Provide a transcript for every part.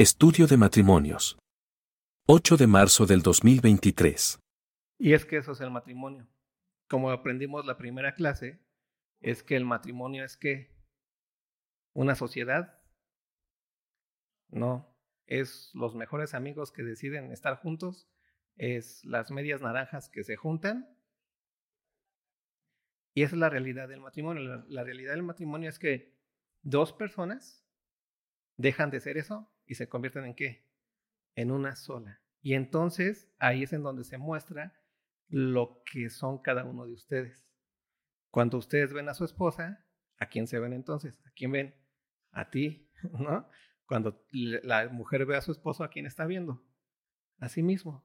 Estudio de matrimonios. 8 de marzo del 2023. Y es que eso es el matrimonio. Como aprendimos la primera clase, es que el matrimonio es que una sociedad. No, es los mejores amigos que deciden estar juntos, es las medias naranjas que se juntan. Y esa es la realidad del matrimonio. La, la realidad del matrimonio es que dos personas dejan de ser eso y se convierten en qué? En una sola. Y entonces ahí es en donde se muestra lo que son cada uno de ustedes. Cuando ustedes ven a su esposa, ¿a quién se ven entonces? ¿A quién ven? A ti, ¿no? Cuando la mujer ve a su esposo, ¿a quién está viendo? A sí mismo.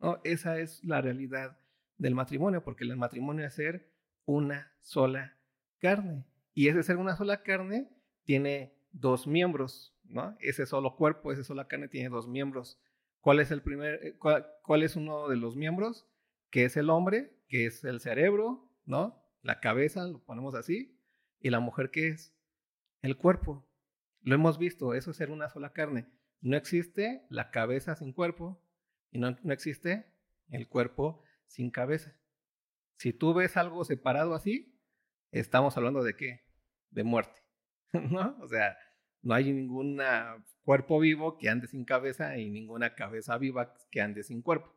¿no? Esa es la realidad del matrimonio, porque el matrimonio es ser una sola carne. Y ese ser una sola carne tiene dos miembros, ¿no? Ese solo cuerpo, esa sola carne tiene dos miembros. ¿Cuál es el primer, eh, cuál, es uno de los miembros? Que es el hombre, que es el cerebro, ¿no? La cabeza, lo ponemos así. Y la mujer, ¿qué es? El cuerpo. Lo hemos visto, eso es ser una sola carne. No existe la cabeza sin cuerpo y no, no existe el cuerpo sin cabeza. Si tú ves algo separado así, estamos hablando de qué? De muerte, ¿no? O sea, no hay ningún cuerpo vivo que ande sin cabeza y ninguna cabeza viva que ande sin cuerpo.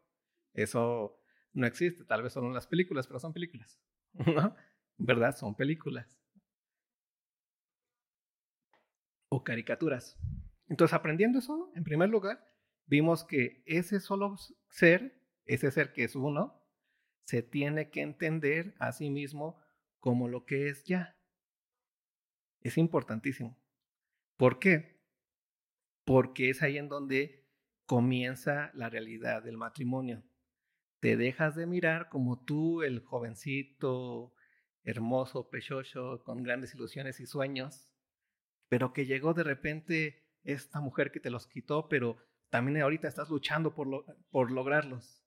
Eso no existe, tal vez solo en las películas, pero son películas. ¿No? ¿Verdad? Son películas. O caricaturas. Entonces, aprendiendo eso, en primer lugar, vimos que ese solo ser, ese ser que es uno, se tiene que entender a sí mismo como lo que es ya. Es importantísimo. ¿Por qué? Porque es ahí en donde comienza la realidad del matrimonio. Te dejas de mirar como tú, el jovencito, hermoso, pechocho, con grandes ilusiones y sueños, pero que llegó de repente esta mujer que te los quitó, pero también ahorita estás luchando por, por lograrlos.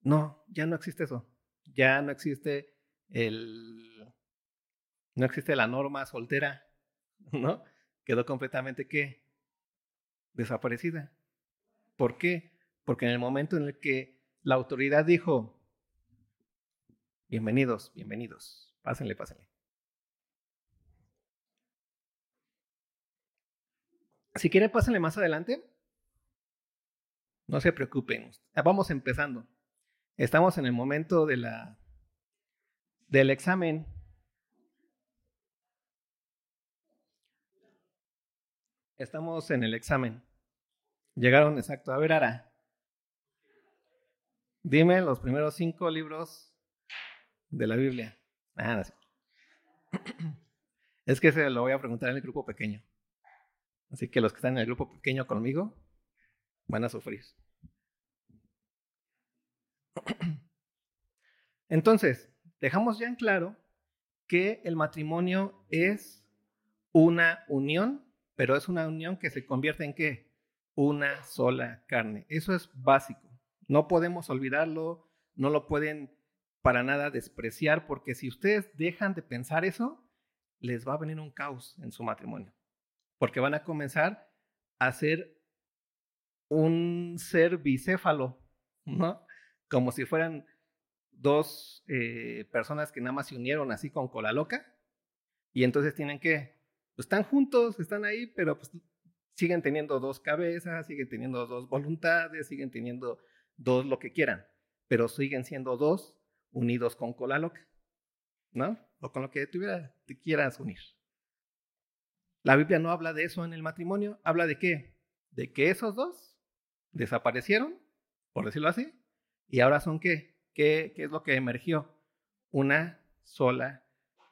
No, ya no existe eso. Ya no existe el. No existe la norma soltera, ¿no? Quedó completamente ¿qué? Desaparecida. ¿Por qué? Porque en el momento en el que la autoridad dijo, bienvenidos, bienvenidos, pásenle, pásenle. Si quieren, pásenle más adelante. No se preocupen. Vamos empezando. Estamos en el momento de la, del examen Estamos en el examen. Llegaron exacto. A ver, Ara. Dime los primeros cinco libros de la Biblia. Ah, Es que se lo voy a preguntar en el grupo pequeño. Así que los que están en el grupo pequeño conmigo van a sufrir. Entonces, dejamos ya en claro que el matrimonio es una unión pero es una unión que se convierte en qué? Una sola carne. Eso es básico. No podemos olvidarlo, no lo pueden para nada despreciar, porque si ustedes dejan de pensar eso, les va a venir un caos en su matrimonio, porque van a comenzar a ser un ser bicéfalo, ¿no? Como si fueran dos eh, personas que nada más se unieron así con cola loca, y entonces tienen que pues, están juntos, están ahí, pero pues siguen teniendo dos cabezas, siguen teniendo dos voluntades, siguen teniendo dos lo que quieran, pero siguen siendo dos unidos con cola loca, ¿no? O con lo que te quieras unir. La Biblia no habla de eso en el matrimonio, habla de qué? De que esos dos desaparecieron, por decirlo así, y ahora son qué? ¿Qué, qué es lo que emergió? Una sola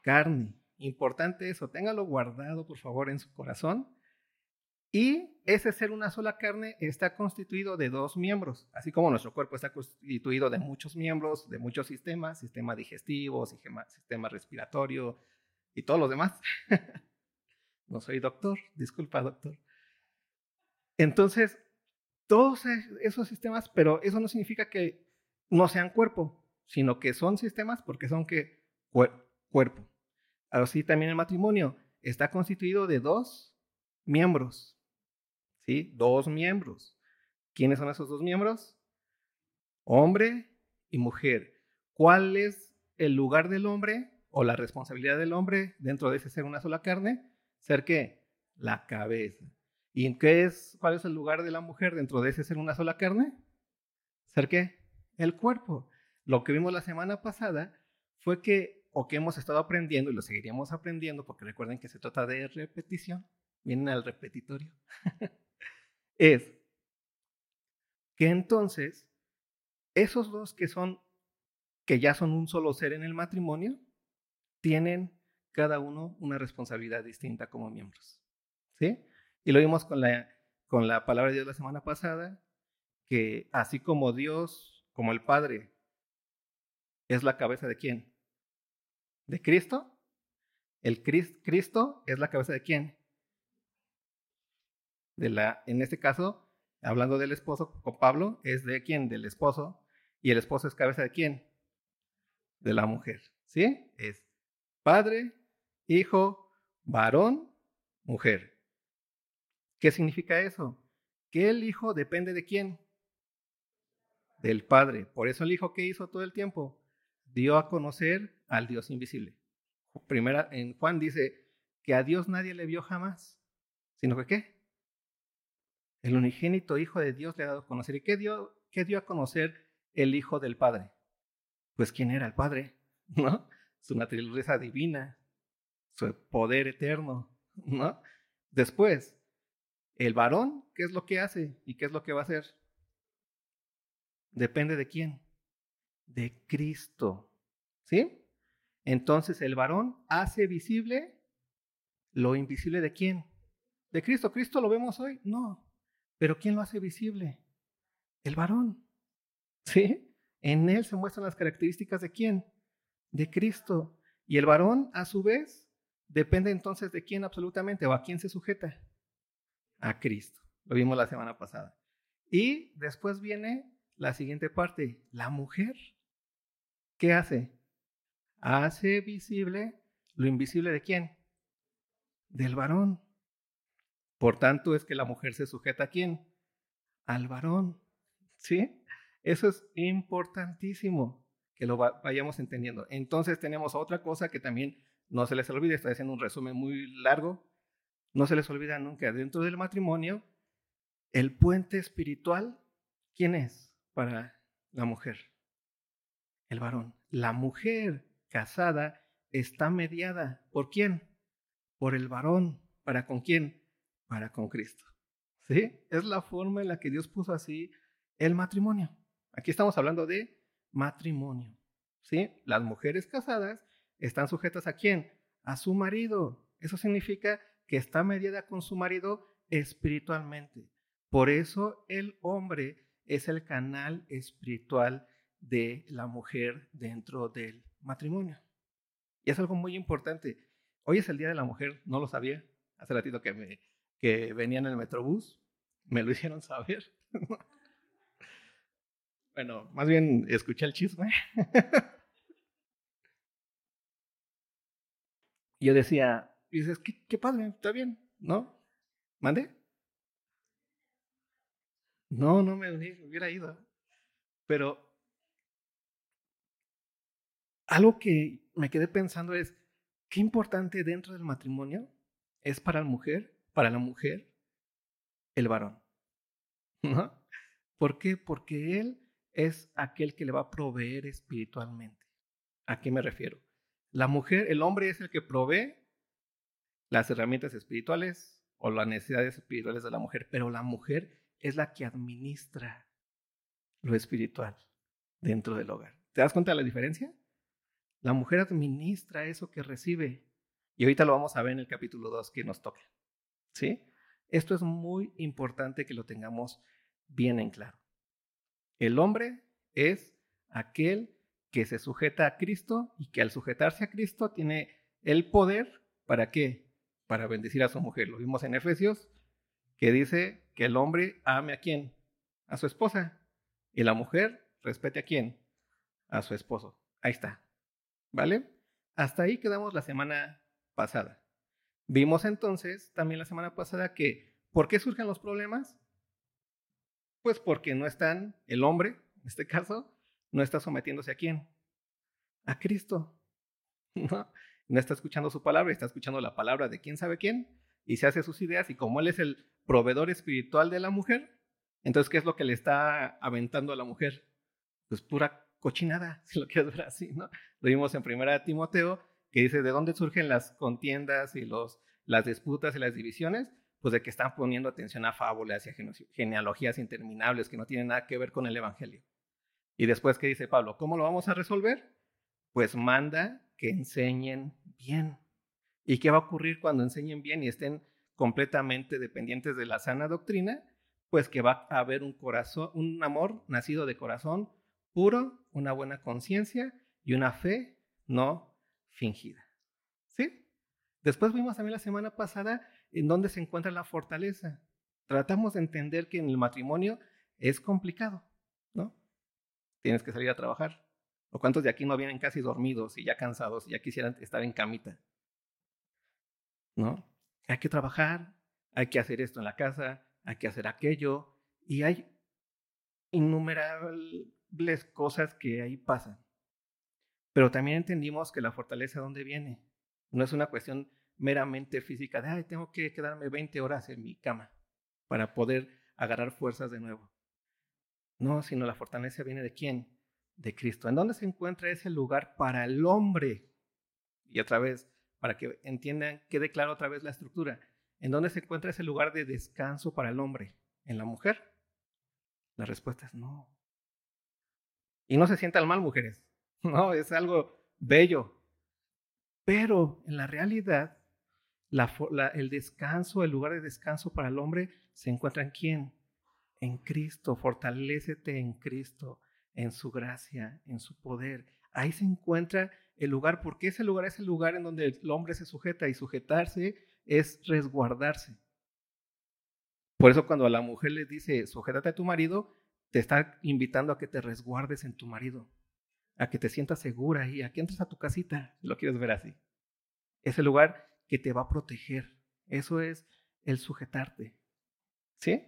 carne. Importante eso, téngalo guardado por favor en su corazón. Y ese ser una sola carne está constituido de dos miembros, así como nuestro cuerpo está constituido de muchos miembros, de muchos sistemas, sistema digestivo, sistema, sistema respiratorio y todos los demás. no soy doctor, disculpa doctor. Entonces, todos esos sistemas, pero eso no significa que no sean cuerpo, sino que son sistemas porque son que cuerpo. Así también el matrimonio está constituido de dos miembros. ¿sí? Dos miembros. ¿Quiénes son esos dos miembros? Hombre y mujer. ¿Cuál es el lugar del hombre o la responsabilidad del hombre dentro de ese ser una sola carne? ¿Ser qué? La cabeza. ¿Y qué es, cuál es el lugar de la mujer dentro de ese ser una sola carne? ¿Ser qué? El cuerpo. Lo que vimos la semana pasada fue que, o que hemos estado aprendiendo y lo seguiríamos aprendiendo, porque recuerden que se trata de repetición, vienen al repetitorio, es que entonces esos dos que son, que ya son un solo ser en el matrimonio, tienen cada uno una responsabilidad distinta como miembros. ¿Sí? Y lo vimos con la, con la palabra de Dios la semana pasada, que así como Dios, como el Padre, es la cabeza de quién? ¿De Cristo? El Cristo es la cabeza de quién? De la, en este caso, hablando del esposo con Pablo, es de quién? Del esposo. ¿Y el esposo es cabeza de quién? De la mujer. ¿Sí? Es padre, hijo, varón, mujer. ¿Qué significa eso? Que el hijo depende de quién? Del padre. Por eso el hijo que hizo todo el tiempo dio a conocer al Dios invisible. Primera, en Juan dice que a Dios nadie le vio jamás, sino que qué? El unigénito Hijo de Dios le ha dado a conocer. ¿Y qué dio, qué dio a conocer el Hijo del Padre? Pues quién era el Padre, ¿no? Su naturaleza divina, su poder eterno, ¿no? Después, el varón, ¿qué es lo que hace y qué es lo que va a hacer? Depende de quién? De Cristo, ¿sí? Entonces el varón hace visible lo invisible de quién? De Cristo. ¿Cristo lo vemos hoy? No. Pero ¿quién lo hace visible? El varón. ¿Sí? En él se muestran las características de quién? De Cristo. Y el varón, a su vez, depende entonces de quién absolutamente o a quién se sujeta. A Cristo. Lo vimos la semana pasada. Y después viene la siguiente parte. La mujer. ¿Qué hace? Hace visible lo invisible de quién? Del varón. Por tanto, es que la mujer se sujeta a quién? Al varón. ¿Sí? Eso es importantísimo que lo vayamos entendiendo. Entonces tenemos otra cosa que también no se les olvide, estoy haciendo un resumen muy largo, no se les olvida nunca, dentro del matrimonio, el puente espiritual, ¿quién es para la mujer? El varón. La mujer casada está mediada, ¿por quién? Por el varón. ¿Para con quién? para con Cristo. ¿Sí? Es la forma en la que Dios puso así el matrimonio. Aquí estamos hablando de matrimonio. ¿Sí? Las mujeres casadas están sujetas a quién? A su marido. Eso significa que está mediada con su marido espiritualmente. Por eso el hombre es el canal espiritual de la mujer dentro del matrimonio. Y es algo muy importante. Hoy es el Día de la Mujer, no lo sabía. Hace ratito que me, que venían en el Metrobús, me lo hicieron saber. bueno, más bien escuché el chisme. yo decía, dices, ¿qué, qué padre, está bien, ¿no? ¿Mande? No, no me hubiera ido. Pero algo que me quedé pensando es, qué importante dentro del matrimonio es para la mujer para la mujer el varón. ¿No? ¿Por qué? Porque él es aquel que le va a proveer espiritualmente. ¿A qué me refiero? La mujer, el hombre es el que provee las herramientas espirituales o las necesidades espirituales de la mujer, pero la mujer es la que administra lo espiritual dentro del hogar. ¿Te das cuenta de la diferencia? La mujer administra eso que recibe. Y ahorita lo vamos a ver en el capítulo 2 que nos toca. ¿Sí? Esto es muy importante que lo tengamos bien en claro. El hombre es aquel que se sujeta a Cristo y que al sujetarse a Cristo tiene el poder para qué? Para bendecir a su mujer. Lo vimos en Efesios, que dice que el hombre ame a quién? A su esposa. Y la mujer respete a quién? A su esposo. Ahí está. ¿Vale? Hasta ahí quedamos la semana pasada. Vimos entonces también la semana pasada que ¿Por qué surgen los problemas? Pues porque no están, el hombre, en este caso, no está sometiéndose a quién? A Cristo. No, está escuchando su palabra, está escuchando la palabra de quién sabe quién y se hace sus ideas y como él es el proveedor espiritual de la mujer, entonces, ¿qué es lo que le está aventando a la mujer? Pues pura cochinada, si lo quieres ver así, ¿no? Lo vimos en primera Timoteo, que dice, ¿de dónde surgen las contiendas y los, las disputas y las divisiones? Pues de que están poniendo atención a fábulas y a genealogías interminables que no tienen nada que ver con el Evangelio. Y después, ¿qué dice Pablo? ¿Cómo lo vamos a resolver? Pues manda que enseñen bien. ¿Y qué va a ocurrir cuando enseñen bien y estén completamente dependientes de la sana doctrina? Pues que va a haber un corazón, un amor nacido de corazón puro, una buena conciencia y una fe no fingida. ¿Sí? Después vimos también la semana pasada en dónde se encuentra la fortaleza. Tratamos de entender que en el matrimonio es complicado, ¿no? Tienes que salir a trabajar. ¿O cuántos de aquí no vienen casi dormidos y ya cansados y ya quisieran estar en camita? ¿No? Hay que trabajar, hay que hacer esto en la casa, hay que hacer aquello, y hay innumerables cosas que ahí pasan. Pero también entendimos que la fortaleza de dónde viene. No es una cuestión meramente física de, ay, tengo que quedarme 20 horas en mi cama para poder agarrar fuerzas de nuevo. No, sino la fortaleza viene de quién? De Cristo. ¿En dónde se encuentra ese lugar para el hombre? Y otra vez, para que entiendan, quede claro otra vez la estructura. ¿En dónde se encuentra ese lugar de descanso para el hombre? ¿En la mujer? La respuesta es no. Y no se sientan mal, mujeres. No, es algo bello. Pero en la realidad, el descanso, el lugar de descanso para el hombre se encuentra en quién? En Cristo. Fortalécete en Cristo, en su gracia, en su poder. Ahí se encuentra el lugar, porque ese lugar es el lugar en donde el hombre se sujeta y sujetarse es resguardarse. Por eso cuando a la mujer le dice, sujétate a tu marido, te está invitando a que te resguardes en tu marido, a que te sientas segura y a que entres a tu casita, si lo quieres ver así. Es el lugar que te va a proteger. Eso es el sujetarte. ¿Sí?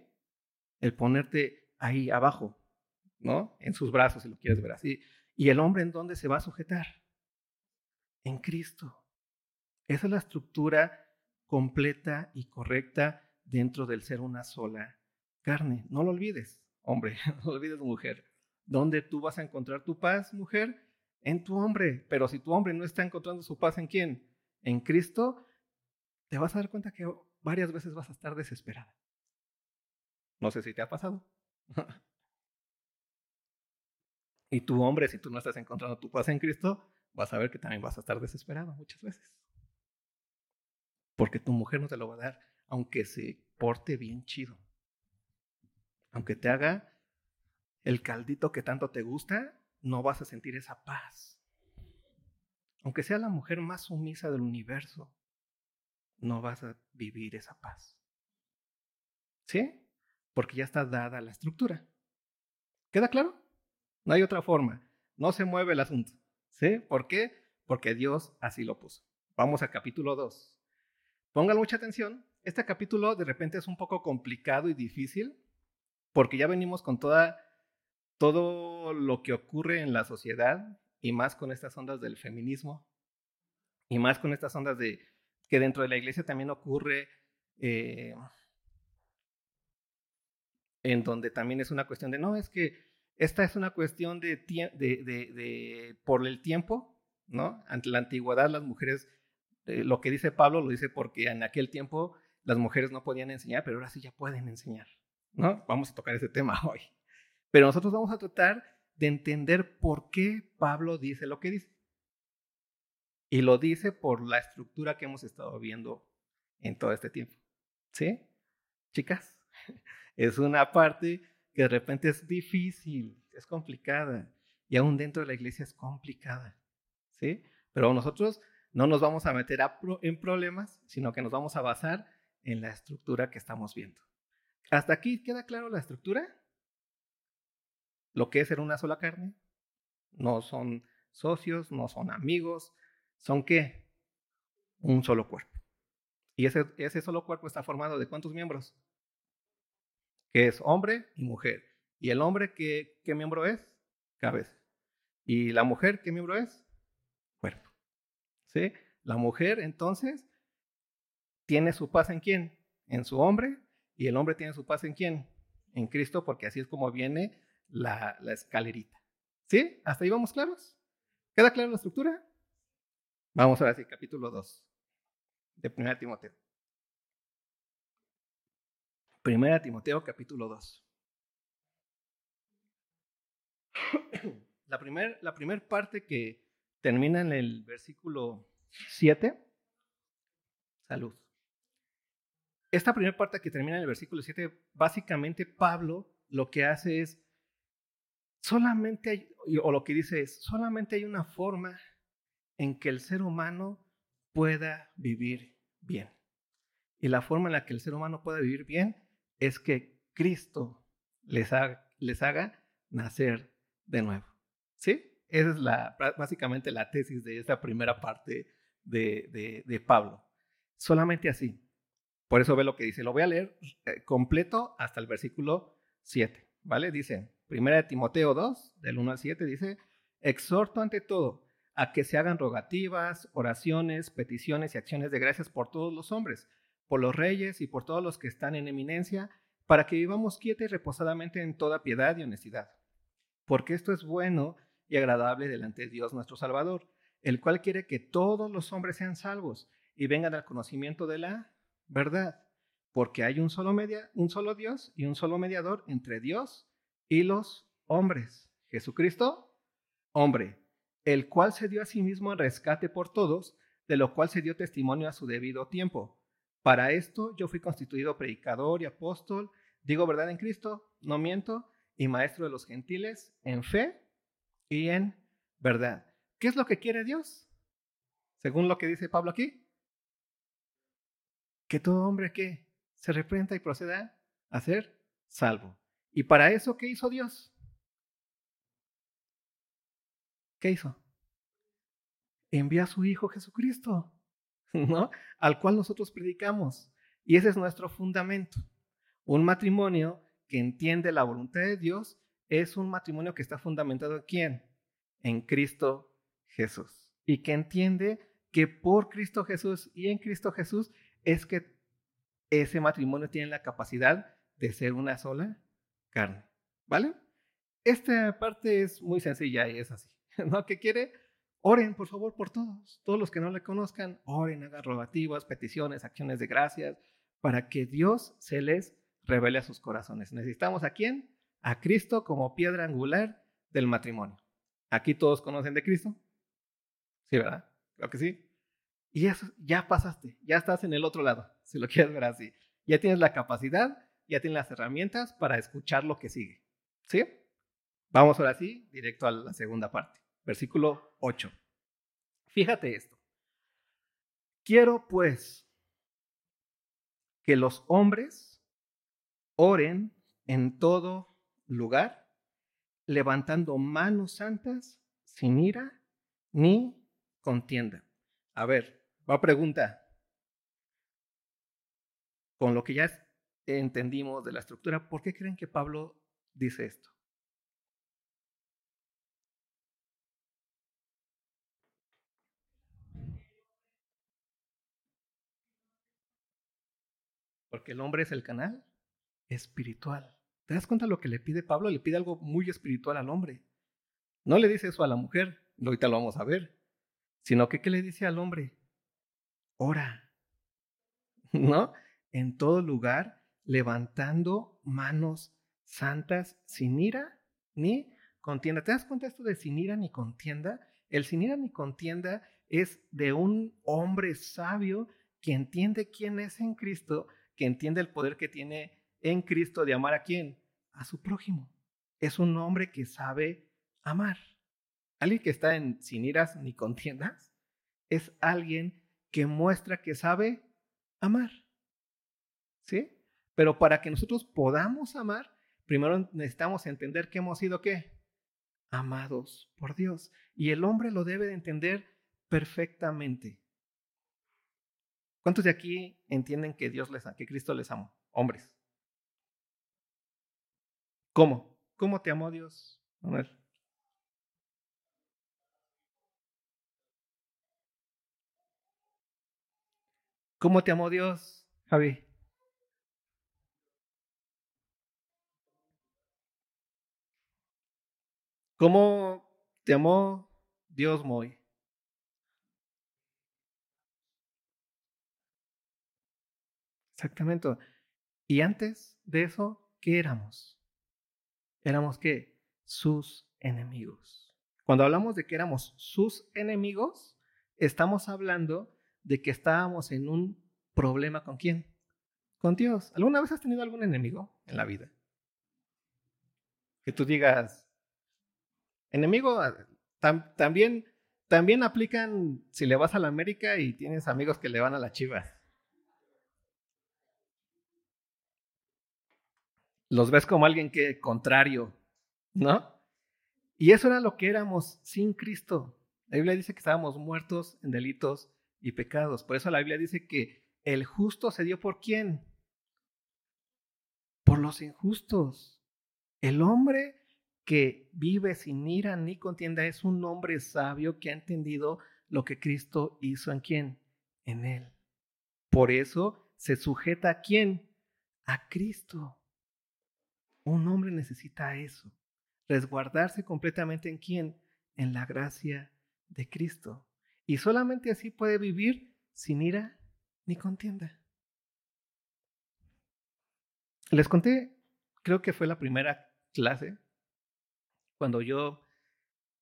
El ponerte ahí abajo, ¿no? En sus brazos, si lo quieres ver así. ¿Y el hombre en dónde se va a sujetar? En Cristo. Esa es la estructura completa y correcta dentro del ser una sola carne. No lo olvides, hombre, no olvides, mujer. ¿Dónde tú vas a encontrar tu paz, mujer? En tu hombre. Pero si tu hombre no está encontrando su paz en quién? En Cristo, te vas a dar cuenta que varias veces vas a estar desesperada. No sé si te ha pasado. y tu hombre, si tú no estás encontrando tu paz en Cristo, vas a ver que también vas a estar desesperado muchas veces. Porque tu mujer no te lo va a dar, aunque se porte bien chido. Aunque te haga el caldito que tanto te gusta, no vas a sentir esa paz. Aunque sea la mujer más sumisa del universo, no vas a vivir esa paz. ¿Sí? Porque ya está dada la estructura. ¿Queda claro? No hay otra forma. No se mueve el asunto. ¿Sí? ¿Por qué? Porque Dios así lo puso. Vamos al capítulo 2. Pongan mucha atención. Este capítulo de repente es un poco complicado y difícil porque ya venimos con toda, todo lo que ocurre en la sociedad y más con estas ondas del feminismo y más con estas ondas de que dentro de la iglesia también ocurre eh, en donde también es una cuestión de no, es que esta es una cuestión de, por el tiempo, ¿no? Ante la antigüedad las mujeres eh, lo que dice Pablo lo dice porque en aquel tiempo las mujeres no podían enseñar, pero ahora sí ya pueden enseñar. ¿No? Vamos a tocar ese tema hoy. Pero nosotros vamos a tratar de entender por qué Pablo dice lo que dice. Y lo dice por la estructura que hemos estado viendo en todo este tiempo. ¿Sí? Chicas, es una parte que de repente es difícil, es complicada. Y aún dentro de la iglesia es complicada. ¿Sí? Pero nosotros no nos vamos a meter en problemas, sino que nos vamos a basar en la estructura que estamos viendo. ¿Hasta aquí queda claro la estructura? Lo que es ser una sola carne. No son socios, no son amigos. ¿Son qué? Un solo cuerpo. ¿Y ese, ese solo cuerpo está formado de cuántos miembros? que es hombre y mujer. ¿Y el hombre qué, qué miembro es? Cabeza. ¿Y la mujer qué miembro es? Cuerpo. ¿Sí? La mujer entonces tiene su paz en quién? En su hombre. ¿Y el hombre tiene su paz en quién? En Cristo, porque así es como viene la, escalerita. ¿Sí? ¿Hasta ahí vamos claros? ¿Queda clara la estructura? Vamos a ver si capítulo 2 de 1 Timoteo. 1 Timoteo capítulo 2. La primera la primer parte que termina en el versículo 7, salud. Esta primera parte que termina en el versículo 7, básicamente Pablo lo que hace es, solamente o lo que dice es, solamente hay una forma en que el ser humano pueda vivir bien. Y la forma en la que el ser humano pueda vivir bien es que Cristo les haga, les haga nacer de nuevo. ¿Sí? Esa es la, básicamente la tesis de esta primera parte de, de, Pablo. Solamente así. Por eso ve lo que dice. Lo voy a leer eh, completo hasta el versículo 7. ¿Vale? Dice, primera de Timoteo 2, del 1 al 7, dice, exhorto ante todo a que se hagan rogativas, oraciones, peticiones y acciones de gracias por todos los hombres, por los reyes y por todos los que están en eminencia, para que vivamos quieta y reposadamente en toda piedad y honestidad. Porque esto es bueno y agradable delante de Dios nuestro Salvador, el cual quiere que todos los hombres sean salvos y vengan al conocimiento de la verdad, porque hay un solo, media, un solo Dios y un solo mediador entre Dios y los hombres, Jesucristo, hombre, el cual se dio a sí mismo en rescate por todos, de lo cual se dio testimonio a su debido tiempo. Para esto yo fui constituido predicador y apóstol, digo verdad en Cristo, no miento, y maestro de los gentiles en fe y en verdad. ¿Qué es lo que quiere Dios? Según lo que dice Pablo aquí. Que todo hombre que se reprenda y proceda a ser salvo. ¿Y para eso qué hizo Dios? ¿Qué hizo? Envía a su Hijo Jesucristo, ¿no? Al cual nosotros predicamos. Y ese es nuestro fundamento. Un matrimonio que entiende la voluntad de Dios es un matrimonio que está fundamentado en quién? En Cristo Jesús. Y que entiende que por Cristo Jesús y en Cristo Jesús es que ese matrimonio tiene la capacidad de ser una sola carne. ¿Vale? Esta parte es muy sencilla y es así. ¿No? ¿Qué quiere? Oren, por favor, por todos. Todos los que no le conozcan, oren, hagan rogativas, peticiones, acciones de gracias, para que Dios se les revele a sus corazones. ¿Necesitamos a quién? A Cristo como piedra angular del matrimonio. ¿Aquí todos conocen de Cristo? Sí, ¿verdad? Creo que sí. Y eso, ya pasaste, ya estás en el otro lado, si lo quieres ver así. Ya tienes la capacidad, ya tienes las herramientas para escuchar lo que sigue. ¿Sí? Vamos ahora sí, directo a la segunda parte. Versículo 8. Fíjate esto. Quiero pues que los hombres Oren en todo lugar, levantando manos santas sin ira ni contienda. A ver, va pregunta. Con lo que ya entendimos de la estructura, ¿por qué creen que Pablo dice esto? Porque el hombre es el canal espiritual. ¿Te das cuenta lo que le pide Pablo? Le pide algo muy espiritual al hombre. No le dice eso a la mujer, ahorita lo vamos a ver, sino que ¿qué le dice al hombre? Ora, ¿no? En todo lugar, levantando manos santas sin ira ni contienda. ¿Te das cuenta esto de sin ira ni contienda? El sin ira ni contienda es de un hombre sabio que entiende quién es en Cristo, que entiende el poder que tiene en Cristo de amar a quién? A su prójimo. Es un hombre que sabe amar. Alguien que está en sin iras ni contiendas es alguien que muestra que sabe amar. ¿Sí? Pero para que nosotros podamos amar, primero necesitamos entender que hemos sido qué? Amados por Dios. Y el hombre lo debe de entender perfectamente. ¿Cuántos de aquí entienden que Dios les que Cristo les amó? Hombres. ¿Cómo? ¿Cómo te amó Dios, Manuel? ¿Cómo te amó Dios, Javi? ¿Cómo te amó Dios, Moy? Exactamente. Y antes de eso, ¿qué éramos? Éramos qué? Sus enemigos. Cuando hablamos de que éramos sus enemigos, estamos hablando de que estábamos en un problema con quién? Con Dios. ¿Alguna vez has tenido algún enemigo en la vida? Que tú digas, enemigo, ah, también, también aplican si le vas a la América y tienes amigos que le van a la Chivas. Los ves como alguien que contrario, ¿no? Y eso era lo que éramos sin Cristo. La Biblia dice que estábamos muertos en delitos y pecados. Por eso la Biblia dice que el justo se dio por quién? Por los injustos. El hombre que vive sin ira ni contienda es un hombre sabio que ha entendido lo que Cristo hizo en quién? En él. Por eso se sujeta a quién? A Cristo. Un hombre necesita eso. Resguardarse completamente en quién? En la gracia de Cristo. Y solamente así puede vivir sin ira ni contienda. Les conté, creo que fue la primera clase, cuando yo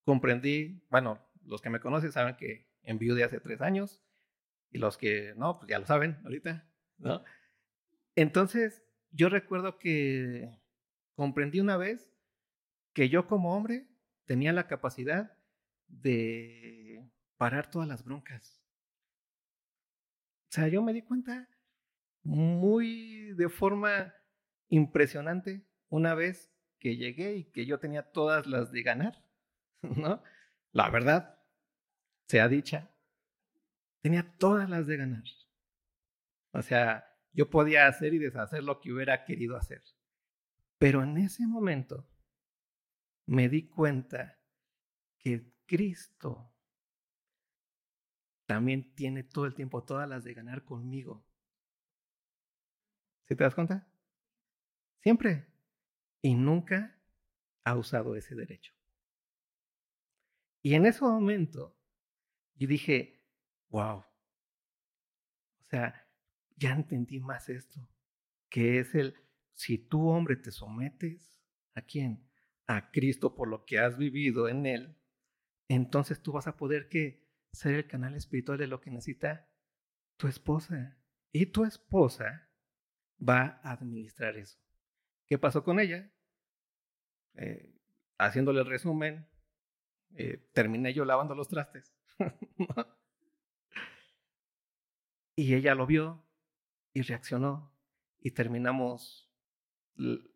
comprendí, bueno, los que me conocen saben que enviudé hace tres años, y los que no, pues ya lo saben ahorita, ¿no? Entonces, yo recuerdo que comprendí una vez que yo como hombre tenía la capacidad de parar todas las broncas. O sea, yo me di cuenta muy de forma impresionante una vez que llegué y que yo tenía todas las de ganar, ¿no? La verdad, sea dicha, tenía todas las de ganar. O sea, yo podía hacer y deshacer lo que hubiera querido hacer. Pero en ese momento me di cuenta que Cristo también tiene todo el tiempo todas las de ganar conmigo. ¿Sí te das cuenta? Siempre. Y nunca ha usado ese derecho. Y en ese momento yo dije, wow. O sea, ya entendí más esto, que es el, si tú hombre te sometes, ¿a quién? A Cristo por lo que has vivido en Él, entonces tú vas a poder que ser el canal espiritual de lo que necesita tu esposa. Y tu esposa va a administrar eso. ¿Qué pasó con ella? Eh, haciéndole el resumen, eh, terminé yo lavando los trastes. y ella lo vio y reaccionó y terminamos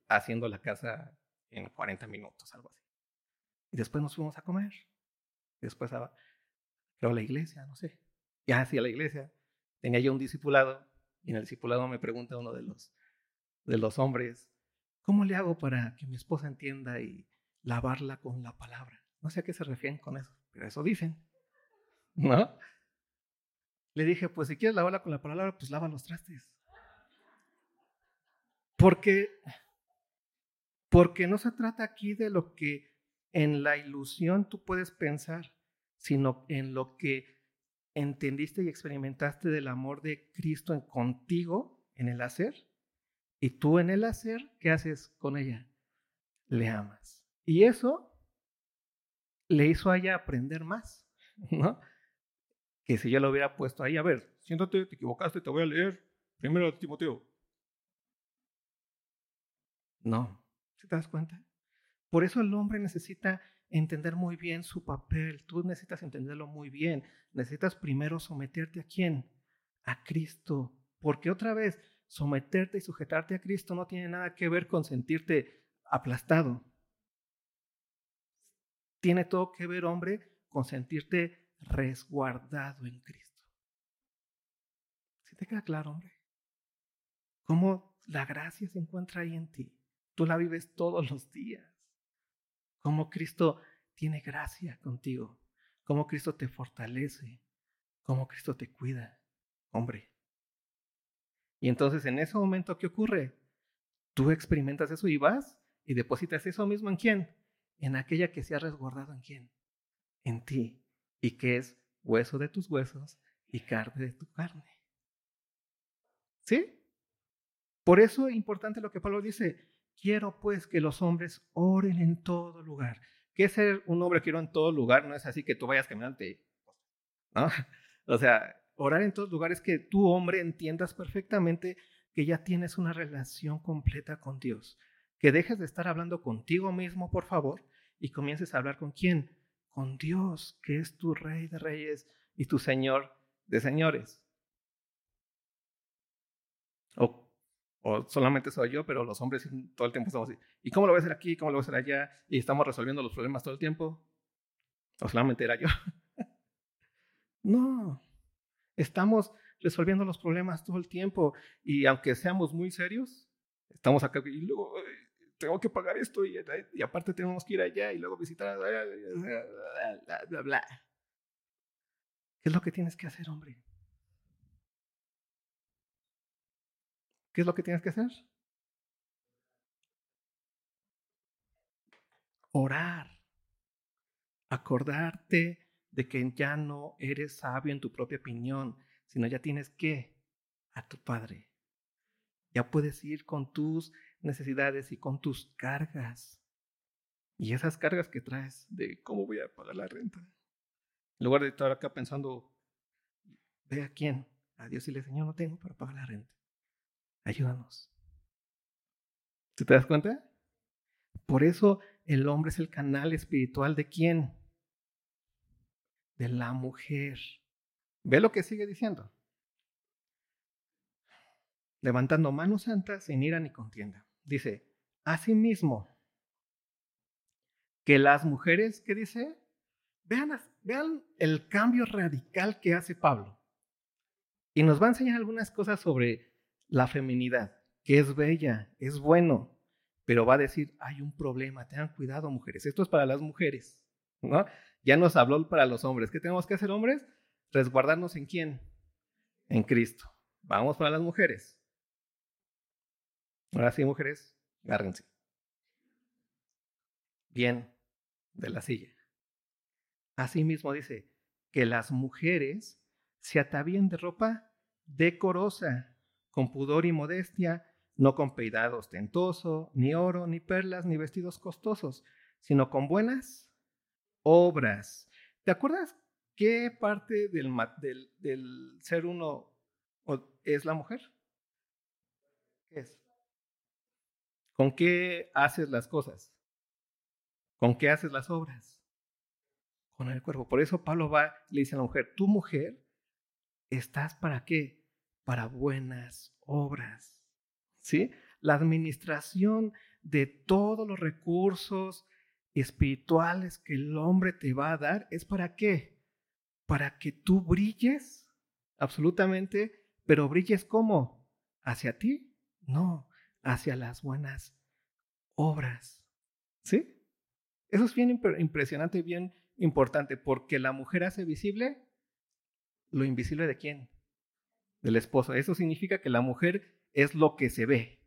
haciendo la casa en 40 minutos, algo así. Y después nos fuimos a comer. Después a, creo la iglesia, no sé. Ya hacia la iglesia. Tenía yo un discipulado y en el discipulado me pregunta uno de los, de los hombres, ¿cómo le hago para que mi esposa entienda y lavarla con la palabra? No sé a qué se refieren con eso, pero eso dicen. ¿No? Le dije, pues si quieres lavarla con la palabra, pues lava los trastes. Porque, porque no se trata aquí de lo que en la ilusión tú puedes pensar sino en lo que entendiste y experimentaste del amor de Cristo en contigo, en el hacer. Y tú en el hacer, ¿qué haces con ella? Le amas. Y eso le hizo a ella aprender más, ¿no? Que si yo lo hubiera puesto ahí, a ver, siéntate, te equivocaste, te voy a leer. Primero Timoteo. No, ¿te das cuenta? Por eso el hombre necesita entender muy bien su papel. Tú necesitas entenderlo muy bien. Necesitas primero someterte a quién? A Cristo. Porque otra vez, someterte y sujetarte a Cristo no tiene nada que ver con sentirte aplastado. Tiene todo que ver, hombre, con sentirte resguardado en Cristo. ¿Sí te queda claro, hombre? ¿Cómo la gracia se encuentra ahí en ti? Tú la vives todos los días. Cómo Cristo tiene gracia contigo. Cómo Cristo te fortalece. Cómo Cristo te cuida. Hombre. Y entonces en ese momento, ¿qué ocurre? Tú experimentas eso y vas y depositas eso mismo en quién? En aquella que se ha resguardado en quién? En ti. Y que es hueso de tus huesos y carne de tu carne. ¿Sí? Por eso es importante lo que Pablo dice. Quiero pues que los hombres oren en todo lugar. ¿Qué ser un hombre quiero en todo lugar? No es así que tú vayas caminando ¿no? O sea, orar en todos lugares que tú, hombre, entiendas perfectamente que ya tienes una relación completa con Dios. Que dejes de estar hablando contigo mismo, por favor, y comiences a hablar con quién? Con Dios, que es tu Rey de Reyes y tu Señor de Señores. O solamente soy yo, pero los hombres todo el tiempo estamos así. ¿Y cómo lo voy a hacer aquí? ¿Cómo lo voy a hacer allá? Y estamos resolviendo los problemas todo el tiempo. O solamente era yo. no, estamos resolviendo los problemas todo el tiempo. Y aunque seamos muy serios, estamos acá y luego tengo que pagar esto y, aparte tenemos que ir allá y luego visitar. Bla, bla, bla. ¿Qué es lo que tienes que hacer, hombre? ¿Qué es lo que tienes que hacer? Orar. Acordarte de que ya no eres sabio en tu propia opinión, sino ya tienes que a tu Padre. Ya puedes ir con tus necesidades y con tus cargas. Y esas cargas que traes de cómo voy a pagar la renta. En lugar de estar acá pensando, ve a quién, a Dios y le Señor, no tengo para pagar la renta. Ayúdanos. ¿Te das cuenta? Por eso el hombre es el canal espiritual de quién? De la mujer. Ve lo que sigue diciendo. Levantando manos santas sin ira ni contienda. Dice, asimismo, que las mujeres, ¿qué dice? Vean, vean el cambio radical que hace Pablo. Y nos va a enseñar algunas cosas sobre la feminidad, que es bella, es bueno, pero va a decir, hay un problema, tengan cuidado mujeres, esto es para las mujeres, ¿no? Ya nos habló para los hombres, ¿qué tenemos que hacer hombres? Resguardarnos en quién? En Cristo. Vamos para las mujeres. Ahora sí, mujeres, agárrense. Bien, de la silla. Asimismo dice, que las mujeres se atavíen de ropa decorosa, con pudor y modestia, no con peidado ostentoso, ni oro, ni perlas, ni vestidos costosos, sino con buenas obras. ¿Te acuerdas qué parte del, ser uno es la mujer? ¿Qué es? ¿Con qué haces las cosas? ¿Con qué haces las obras? Con el cuerpo. Por eso Pablo va y le dice a la mujer, tu mujer, ¿estás para qué? Para buenas obras. ¿Sí? La administración de todos los recursos espirituales que el hombre te va a dar es para qué? Para que tú brilles, absolutamente, pero brilles como? ¿Hacia ti? No, hacia las buenas obras. ¿Sí? Eso es bien impresionante bien importante, porque la mujer hace visible lo invisible de quién? Del esposo. Eso significa que la mujer es lo que se ve.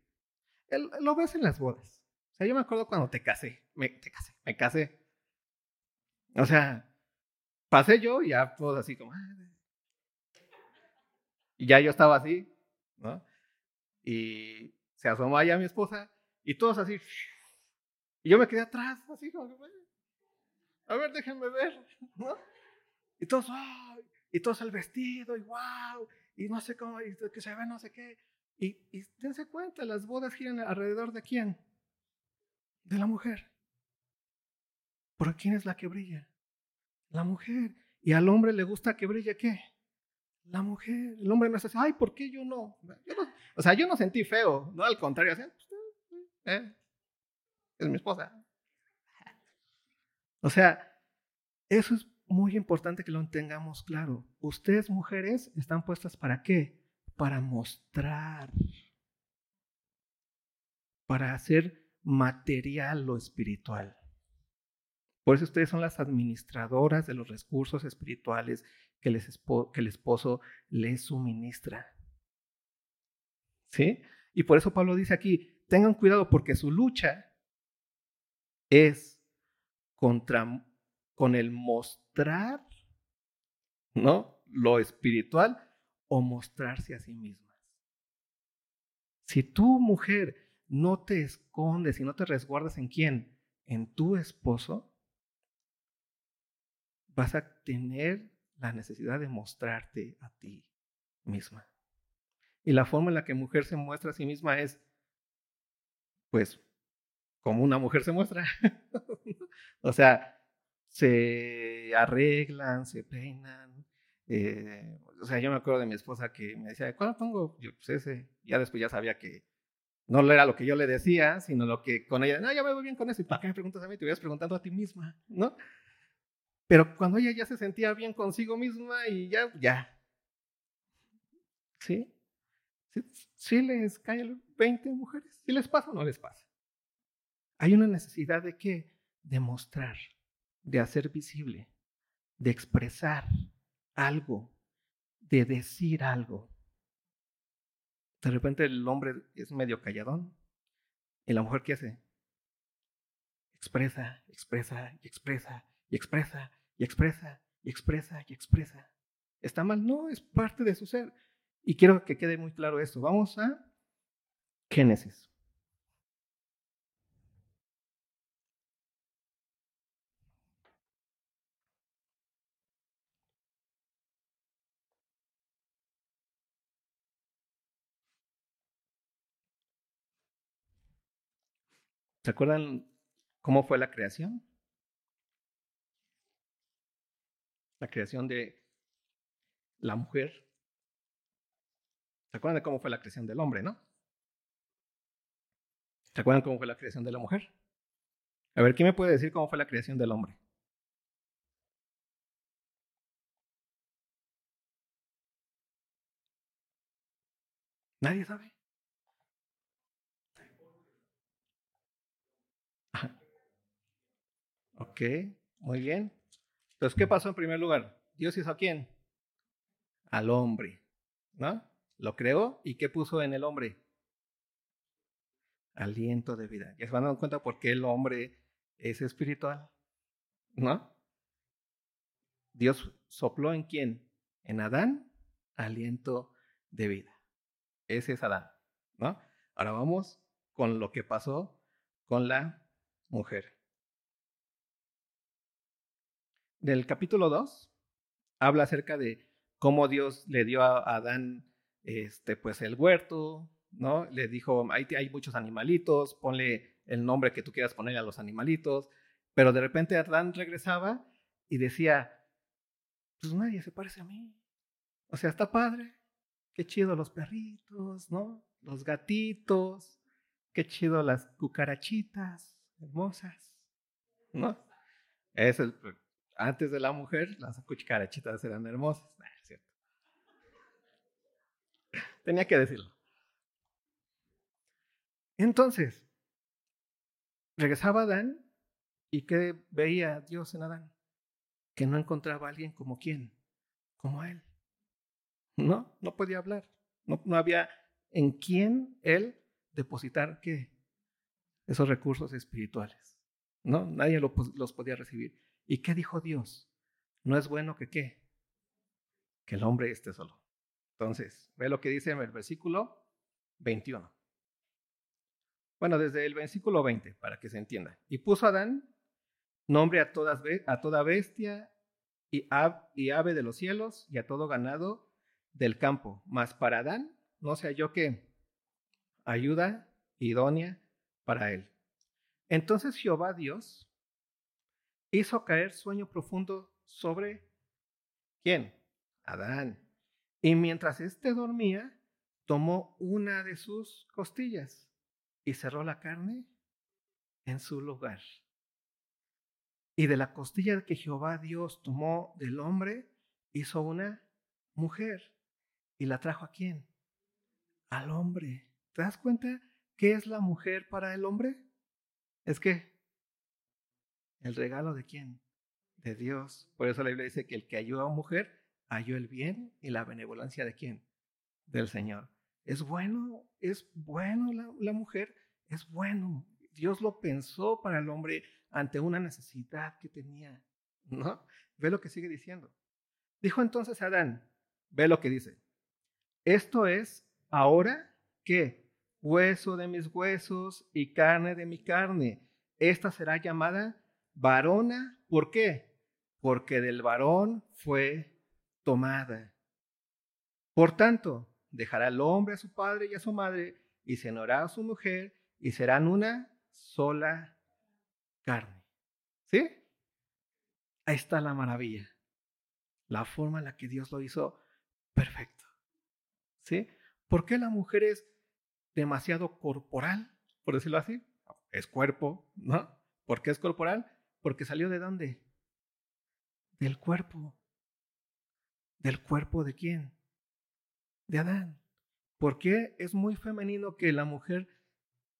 lo ves en las bodas. O sea, yo me acuerdo cuando te casé, me, casé, me casé. O sea, pasé yo y ya todos así como... Y ya yo estaba así, ¿no? Y se asomó allá mi esposa y todos así. Y yo me quedé atrás, así como a ver, déjenme ver, ¿no? Y todos, ¡ay! Y todos el vestido, y wow, y no sé cómo, y que se ve no sé qué. Y, y dense cuenta, las bodas giran alrededor de quién? De la mujer. ¿Por quién es la que brilla? La mujer. ¿Y al hombre le gusta que brille qué? La mujer. El hombre no es así, ay, ¿por qué yo no? o sea, yo no sentí feo, no al contrario, así, eh, es mi esposa. O sea, eso es muy importante que lo tengamos claro. Ustedes, mujeres, están puestas para qué? Para mostrar. Para hacer material lo espiritual. Por eso ustedes son las administradoras de los recursos espirituales que, que el esposo les suministra. ¿Sí? Y por eso Pablo dice aquí, tengan cuidado porque su lucha es contra, con el mostrar, ¿no? Lo espiritual o mostrarse a sí mismas. Si tú, mujer, no te escondes y no te resguardas en quién, en tu esposo, vas a tener la necesidad de mostrarte a ti misma. Y la forma en la que mujer se muestra a sí misma es, pues, como una mujer se muestra. o sea, se arreglan, se peinan. Eh, o sea, yo me acuerdo de mi esposa que me decía, ¿cuándo pongo? Yo, pues ese. Ya después ya sabía que no era lo que yo le decía, sino lo que con ella, no, ya me voy bien con eso. ¿Y para qué me preguntas a mí? Te hubieras preguntando a ti misma, ¿no? Pero cuando ella ya se sentía bien consigo misma y ya, ya. ¿Sí? ¿Sí, les cae el 20 mujeres? ¿Sí les pasa o no les pasa? Hay una necesidad de qué? De mostrar, de hacer visible, de expresar algo, de decir algo. De repente el hombre es medio calladón y la mujer ¿qué hace? Expresa, expresa y expresa y expresa y expresa y expresa y expresa. ¿Está mal? No, es parte de su ser. Y quiero que quede muy claro esto. Vamos a Génesis. ¿Se acuerdan cómo fue la creación? La creación de la mujer ¿Se acuerdan de cómo fue la creación del hombre, no? ¿Se acuerdan cómo fue la creación de la mujer? A ver, ¿quién me puede decir cómo fue la creación del hombre? ¿Nadie sabe? Ok, muy bien. Entonces, ¿qué pasó en primer lugar? Dios hizo a quién? Al hombre, ¿no? Lo creó y ¿qué puso en el hombre? Aliento de vida. ¿Ya se van a dar cuenta por qué el hombre es espiritual? ¿No? Dios sopló en quién? En Adán, aliento de vida. Ese es Adán, ¿no? Ahora vamos con lo que pasó con la mujer. Del capítulo 2 habla acerca de cómo Dios le dio a Adán este, pues el huerto, ¿no? Le dijo, hay, hay muchos animalitos, ponle el nombre que tú quieras poner a los animalitos, pero de repente Adán regresaba y decía, pues nadie se parece a mí. O sea, está padre, qué chido los perritos, ¿no? Los gatitos, qué chido las cucarachitas hermosas, ¿no? Es el, antes de la mujer, las cucarachitas eran hermosas. Tenía que decirlo. Entonces, regresaba Adán y ¿qué veía Dios en Adán? Que no encontraba a alguien como quién, como él. No, no podía hablar. No, no había en quién él depositar qué? Esos recursos espirituales. No, nadie los podía recibir. ¿Y qué dijo Dios? No es bueno que qué? Que el hombre esté solo. Entonces, ve lo que dice en el versículo 21. Bueno, desde el versículo 20, para que se entienda. Y puso Adán nombre a, todas, toda bestia y, y ave de los cielos y a todo ganado del campo. Mas para Adán no se halló que ayuda idónea para él. Entonces Jehová Dios hizo caer sueño profundo sobre quién? Adán. Y mientras éste dormía, tomó una de sus costillas y cerró la carne en su lugar. Y de la costilla que Jehová Dios tomó del hombre, hizo una mujer y la trajo a quién? Al hombre. ¿Te das cuenta qué es la mujer para el hombre? es que el regalo de quién? De Dios. Por eso la Biblia dice que el que halló a mujer halló el bien y la benevolencia de quién? Del Señor. Es bueno, es bueno la, la mujer, es bueno. Dios lo pensó para el hombre ante una necesidad que tenía. ¿No? Ve lo que sigue diciendo. Dijo entonces Adán, ve lo que dice. Esto es ahora que hueso de mis huesos y carne de mi carne. Esta será llamada varona. ¿Por qué? Porque del varón fue tomada. Por tanto, dejará el hombre a su padre y a su madre y se a su mujer y serán una sola carne. ¿Sí? Ahí está la maravilla. La forma en la que Dios lo hizo perfecto. ¿Sí? ¿Por qué la mujer es demasiado corporal, por decirlo así? Es cuerpo, ¿no? ¿Por qué es corporal? Porque salió de dónde? Del cuerpo. ¿Del cuerpo de quién? De Adán. ¿Por qué es muy femenino que la mujer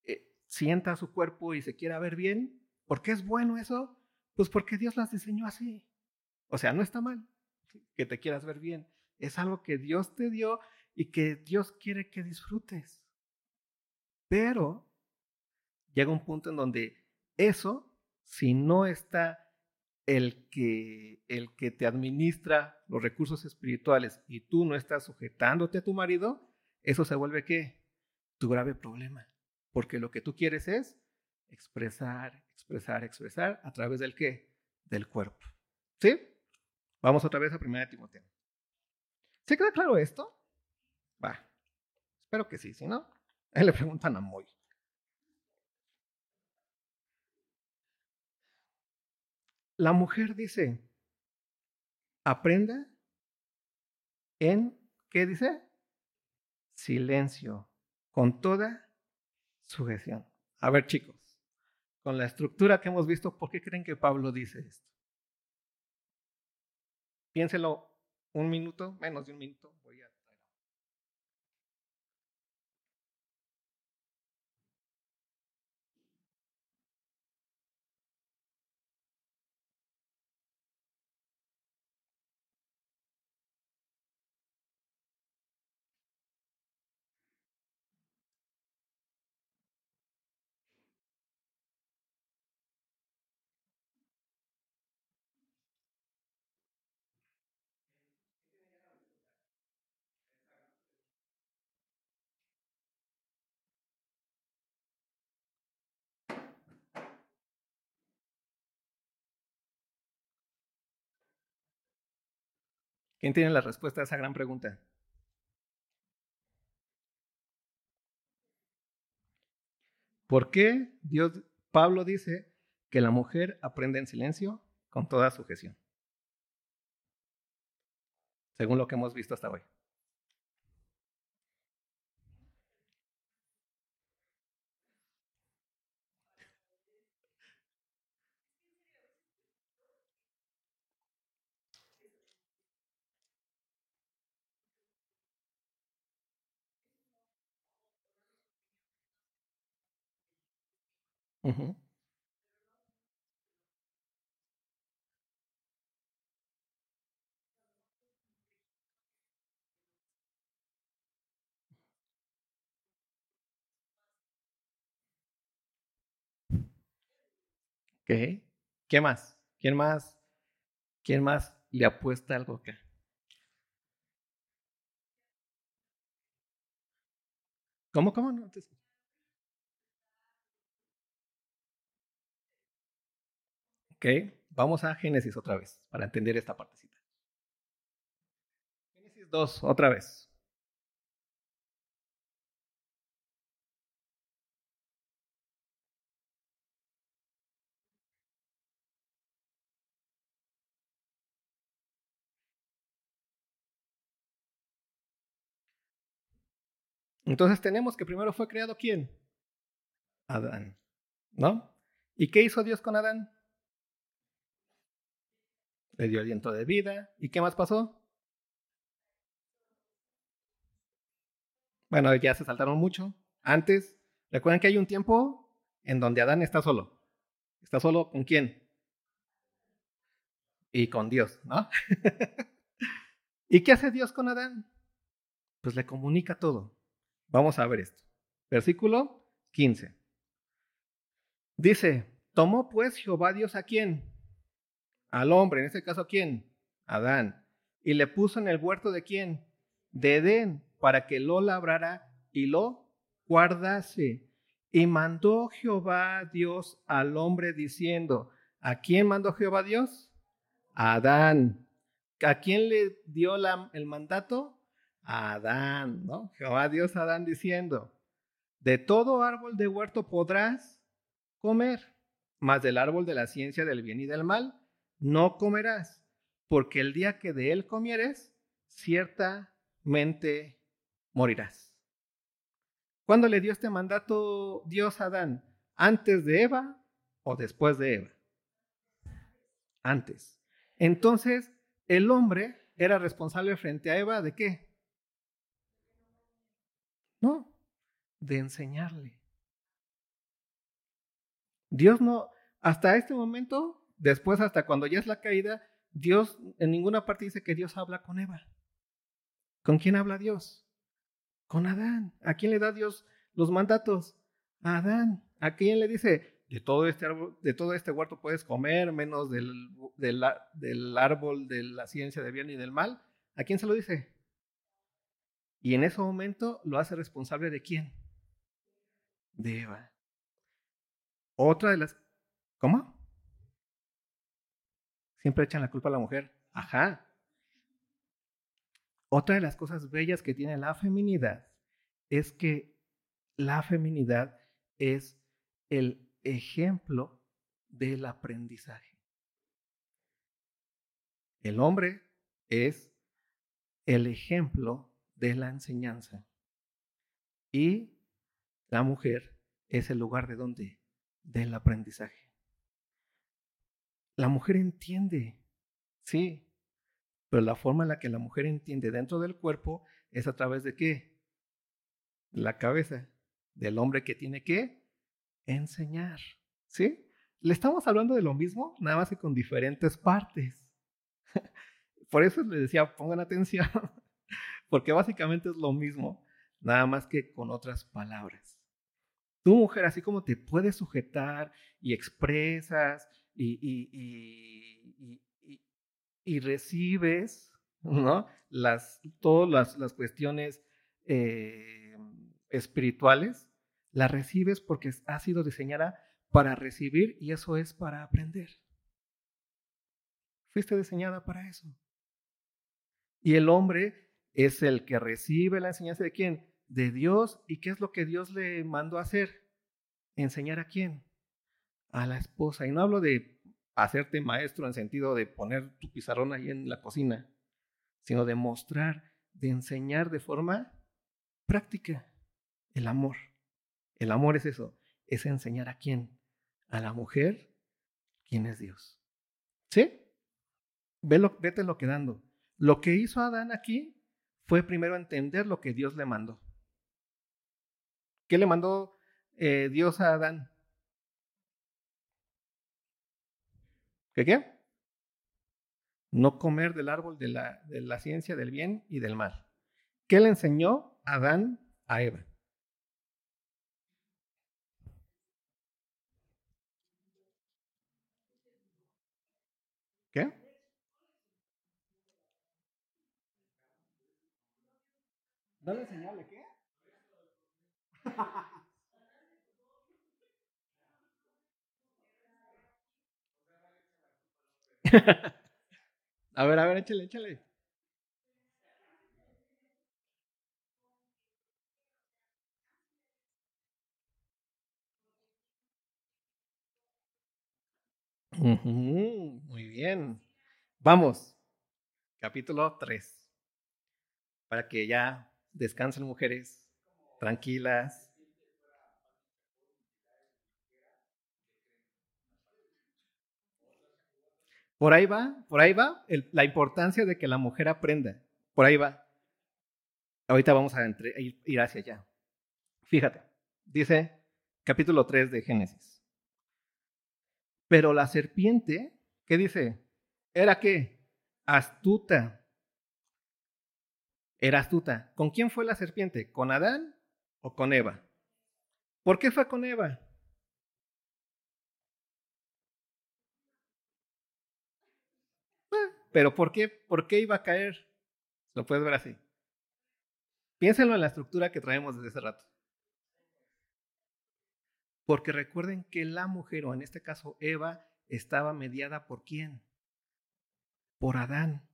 eh, sienta su cuerpo y se quiera ver bien? ¿Por qué es bueno eso? Pues porque Dios las diseñó así. O sea, no está mal que te quieras ver bien. Es algo que Dios te dio y que Dios quiere que disfrutes. Pero llega un punto en donde eso, si no está el que, el que te administra los recursos espirituales y tú no estás sujetándote a tu marido, eso se vuelve qué? Tu grave problema. Porque lo que tú quieres es expresar, expresar, expresar a través del qué? Del cuerpo. ¿Sí? Vamos otra vez a 1 Timoteo. ¿Se queda claro esto? Va. Espero que sí, si no, le preguntan a Moy. La mujer dice, aprenda en, ¿qué dice? Silencio, con toda sujeción. A ver chicos, con la estructura que hemos visto, ¿por qué creen que Pablo dice esto? Piénselo un minuto, menos de un minuto. Voy a ¿Quién tiene la respuesta a esa gran pregunta? ¿Por qué Dios, Pablo dice que la mujer aprende en silencio con toda sujeción? Según lo que hemos visto hasta hoy. ¿Qué más? ¿Quién más? ¿Quién más le apuesta algo acá? ¿Cómo, cómo? No Ok, vamos a Génesis otra vez para entender esta partecita. Génesis 2, otra vez. Entonces tenemos que primero fue creado quién? Adán. ¿No? ¿Y qué hizo Dios con Adán? Le dio aliento de vida. ¿Y qué más pasó? Bueno, ya se saltaron mucho. Antes, recuerden que hay un tiempo en donde Adán está solo. ¿Está solo con quién? Y con Dios, ¿no? ¿Y qué hace Dios con Adán? Pues le comunica todo. Vamos a ver esto. Versículo 15. Dice, tomó pues Jehová Dios a quién? Al hombre, en este caso quién? Adán. Y le puso en el huerto de quién? De Edén, para que lo labrara y lo guardase. Y mandó Jehová Dios al hombre diciendo, ¿a quién mandó Jehová Dios? A Adán. ¿A quién le dio el mandato? Adán, ¿no? Jehová Dios a Adán diciendo, de todo árbol de huerto podrás comer, mas del árbol de la ciencia del bien y del mal no comerás, porque el día que de él comieres, ciertamente morirás. ¿Cuándo le dio este mandato Dios a Adán? ¿Antes de Eva o después de Eva? Antes. Entonces, el hombre era responsable frente a Eva de qué? No, de enseñarle. Dios no, hasta este momento, después hasta cuando ya es la caída, Dios en ninguna parte dice que Dios habla con Eva. ¿Con quién habla Dios? Con Adán. ¿A quién le da Dios los mandatos? A Adán. ¿A quién le dice, de todo este, de todo este huerto puedes comer, menos del, del, del árbol de la ciencia del bien y del mal? ¿A quién se lo dice? Y en ese momento lo hace responsable de quién? De Eva. Otra de las... ¿Cómo? Siempre echan la culpa a la mujer. Ajá. Otra de las cosas bellas que tiene la feminidad es que la feminidad es el ejemplo del aprendizaje. El hombre es el ejemplo de la enseñanza y la mujer es el lugar de donde del aprendizaje. La mujer entiende, sí, pero la forma en la que la mujer entiende dentro del cuerpo es a través de qué? La cabeza del hombre que tiene que enseñar, ¿sí? Le estamos hablando de lo mismo, nada más que con diferentes partes. Por eso les decía, pongan atención, porque básicamente es lo mismo, nada más que con otras palabras. Tú, mujer, así como te puedes sujetar y expresas y, y, recibes, ¿no? Las, todas las, cuestiones eh, espirituales, las recibes porque ha sido diseñada para recibir y eso es para aprender. Fuiste diseñada para eso. Y el hombre es el que recibe la enseñanza de quién? de Dios. ¿Y qué es lo que Dios le mandó a hacer? ¿Enseñar a quién? A la esposa. Y no hablo de hacerte maestro en sentido de poner tu pizarrón ahí en la cocina, sino de mostrar, de enseñar de forma práctica el amor. El amor es eso, es enseñar a quién? A la mujer, quién es Dios. ¿Sí? Velo, vete lo quedando. Lo que hizo Adán aquí fue primero entender lo que Dios le mandó. ¿Qué le mandó eh, Dios a Adán? ¿Qué qué? No comer del árbol de la, de la ciencia del bien y del mal. ¿Qué le enseñó Adán a Eva? ¿Qué? Dale señal qué? a ver, a ver, échale, échale. muy bien. Vamos, capítulo 3. Para que ya descansen mujeres tranquilas. Por ahí va, por ahí va la importancia de que la mujer aprenda. Por ahí va. Ahorita vamos a ir hacia allá. Fíjate, dice capítulo 3 de Génesis. Pero la serpiente, ¿qué dice? ¿Era qué? Astuta. Era astuta. ¿Con quién fue la serpiente? ¿Con Adán o con Eva? ¿Por qué fue con Eva? Pero ¿por qué, ¿por qué iba a caer? Lo puedes ver así. Piénsenlo en la estructura que traemos desde ese rato. Porque recuerden que la mujer, o en este caso Eva, estaba mediada por quién? Por Adán.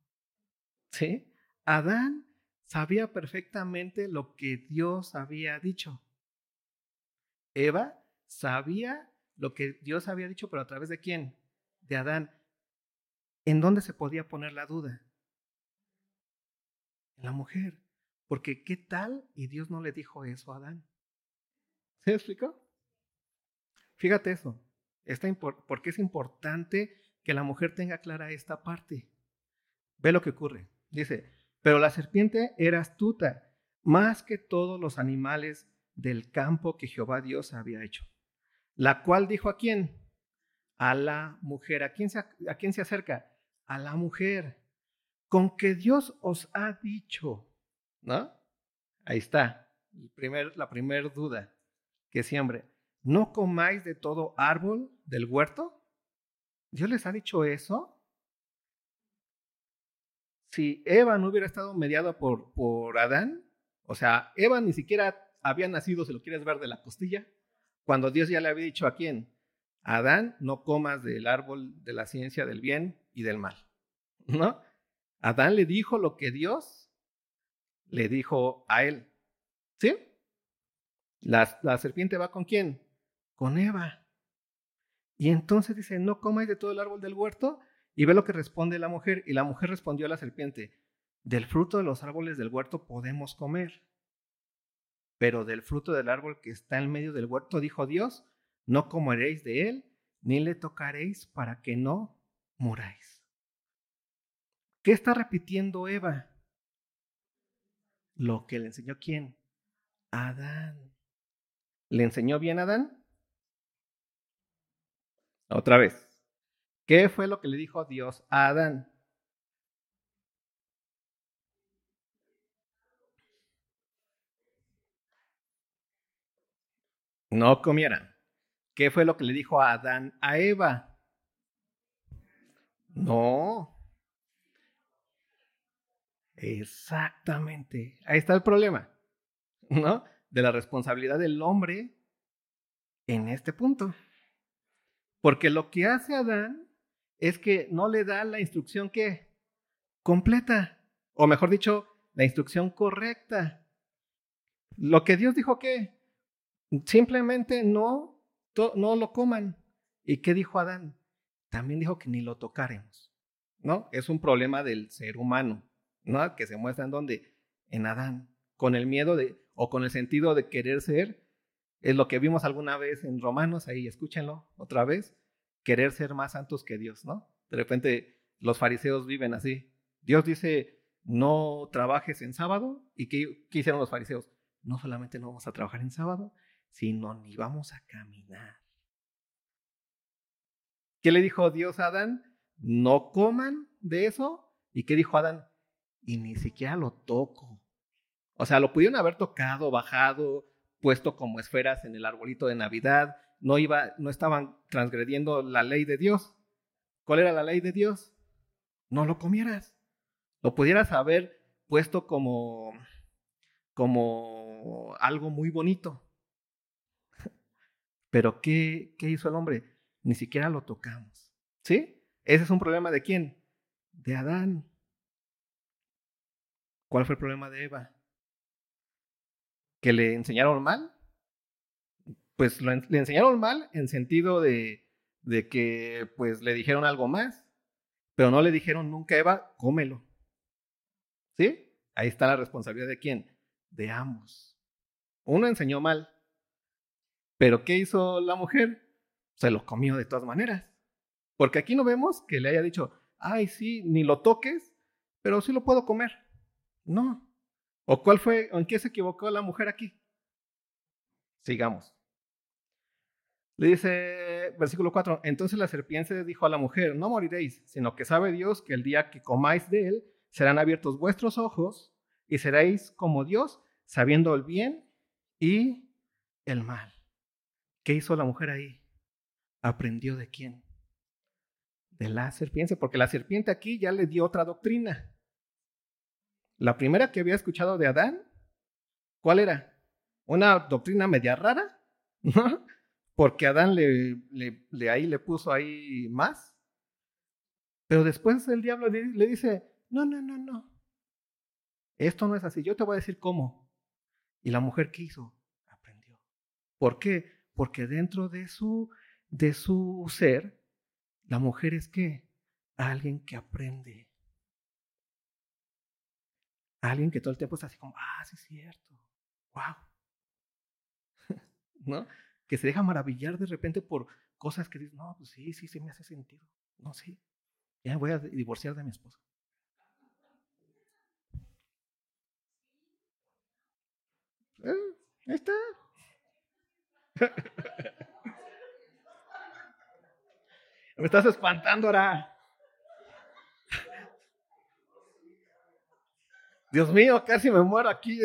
¿Sí? Adán sabía perfectamente lo que Dios había dicho. Eva sabía lo que Dios había dicho, pero a través de quién? De Adán. ¿En dónde se podía poner la duda? En la mujer. Porque ¿qué tal? Y Dios no le dijo eso a Adán. ¿Se explicó? Fíjate eso. porque es importante que la mujer tenga clara esta parte. Ve lo que ocurre. Dice, pero la serpiente era astuta, más que todos los animales del campo que Jehová Dios había hecho. La cual dijo a quién? A la mujer. ¿A quién se, a quién se acerca? A la mujer. Con que Dios os ha dicho, ¿no? Ahí está, la primera duda que siempre. ¿No comáis de todo árbol del huerto? ¿Dios les ha dicho eso? Si Eva no hubiera estado mediada por, por Adán, o sea, Eva ni siquiera había nacido, si lo quieres ver, de la costilla, cuando Dios ya le había dicho a quién, Adán, no comas del árbol de la ciencia del bien y del mal, ¿no? Adán le dijo lo que Dios le dijo a él, ¿sí? La, serpiente va con quién? Con Eva. Y entonces dice, no comáis de todo el árbol del huerto. Y ve lo que responde la mujer. Y la mujer respondió a la serpiente, del fruto de los árboles del huerto podemos comer. Pero del fruto del árbol que está en medio del huerto, dijo Dios, no comeréis de él, ni le tocaréis para que no muráis. ¿Qué está repitiendo Eva? Lo que le enseñó quién? Adán. ¿Le enseñó bien Adán? Otra vez. ¿Qué fue lo que le dijo Dios a Adán? no comieran. ¿Qué fue lo que le dijo a Adán a Eva? No. Exactamente. Ahí está el problema, ¿no? De la responsabilidad del hombre en este punto. Porque lo que hace Adán es que no le da la instrucción que completa, o mejor dicho, la instrucción correcta. Lo que Dios dijo que Simplemente no, no lo coman. ¿Y qué dijo Adán? También dijo que ni lo tocaremos. ¿No? Es un problema del ser humano, ¿no? Que se muestra en donde? En Adán. Con el miedo de, o con el sentido de querer ser, es lo que vimos alguna vez en Romanos, ahí escúchenlo otra vez, querer ser más santos que Dios, ¿no? De repente los fariseos viven así. Dios dice, no trabajes en sábado. ¿Y qué, qué hicieron los fariseos? No solamente no vamos a trabajar en sábado, sino ni vamos a caminar. ¿Qué le dijo Dios a Adán? No coman de eso. ¿Y qué dijo Adán? Y ni siquiera lo toco. O sea, lo pudieron haber tocado, bajado, puesto como esferas en el arbolito de Navidad. No, iba, no estaban transgrediendo la ley de Dios. ¿Cuál era la ley de Dios? No lo comieras. Lo pudieras haber puesto como, como algo muy bonito. Pero ¿qué, ¿qué hizo el hombre? Ni siquiera lo tocamos. ¿Sí? Ese es un problema de quién? De Adán. ¿Cuál fue el problema de Eva? ¿Que le enseñaron mal? Pues le enseñaron mal en sentido de, de que pues le dijeron algo más, pero no le dijeron nunca Eva, cómelo. ¿Sí? Ahí está la responsabilidad de quién? De ambos. Uno enseñó mal, pero ¿qué hizo la mujer? Se lo comió de todas maneras. Porque aquí no vemos que le haya dicho, ay, sí, ni lo toques, pero sí lo puedo comer. No. ¿O cuál fue, en qué se equivocó la mujer aquí? Sigamos. Le dice, versículo 4, entonces la serpiente dijo a la mujer, no moriréis, sino que sabe Dios que el día que comáis de él, serán abiertos vuestros ojos y seréis como Dios, sabiendo el bien y el mal. ¿Qué hizo la mujer ahí? ¿Aprendió de quién? De la serpiente, porque la serpiente aquí ya le dio otra doctrina. La primera que había escuchado de Adán, ¿cuál era? Una doctrina media rara, porque Adán le, le, ahí le puso ahí más. Pero después el diablo le dice, no, no, no, no. Esto no es así. Yo te voy a decir cómo. Y la mujer que hizo, aprendió. ¿Por qué? Porque dentro de su, de su ser, la mujer es que alguien que aprende. Alguien que todo el tiempo está así como, ah, sí es cierto. Wow. ¿No? Que se deja maravillar de repente por cosas que dice, no, pues sí, sí, sí me hace sentido. No, sí. Ya voy a divorciar de mi esposo. Eh, ahí está. Me estás espantando ahora. Dios mío, casi me muero aquí.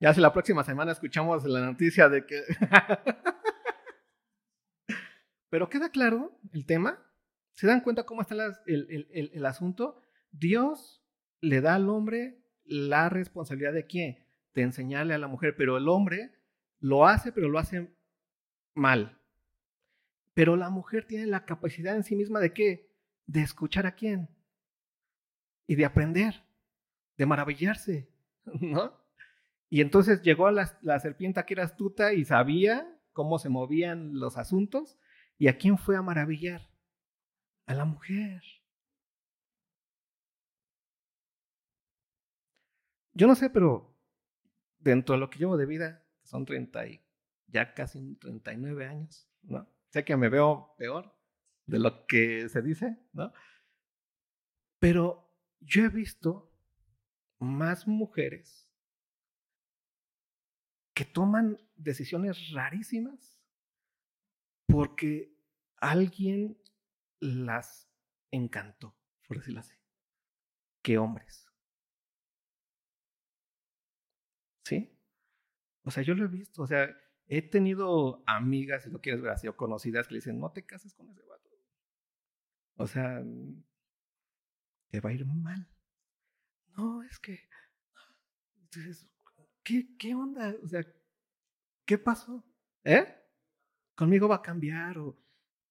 ya si la próxima semana escuchamos la noticia de que Pero queda claro el tema. ¿Se dan cuenta cómo está el, asunto? Dios le da al hombre la responsabilidad de qué? De enseñarle a la mujer, pero el hombre lo hace, pero lo hace mal. Pero la mujer tiene la capacidad en sí misma de qué? De escuchar a quién. Y de aprender, de maravillarse, ¿no? Y entonces llegó la, la serpiente que era astuta y sabía cómo se movían los asuntos ¿Y a quién fue a maravillar? A la mujer. Yo no sé, pero dentro de lo que llevo de vida, son 30 y ya casi 39 años, ¿no? Sé que me veo peor de lo que se dice, ¿no? Pero yo he visto más mujeres que toman decisiones rarísimas porque alguien las encantó, por decirlo así, que hombres. ¿Sí? O sea, yo lo he visto, o sea, he tenido amigas, si lo quieres ver así, o conocidas que le dicen, no te cases con ese vato. O sea, te va a ir mal. No, es que, entonces, ¿qué, qué onda? O sea, ¿qué pasó? ¿Eh? conmigo va a cambiar,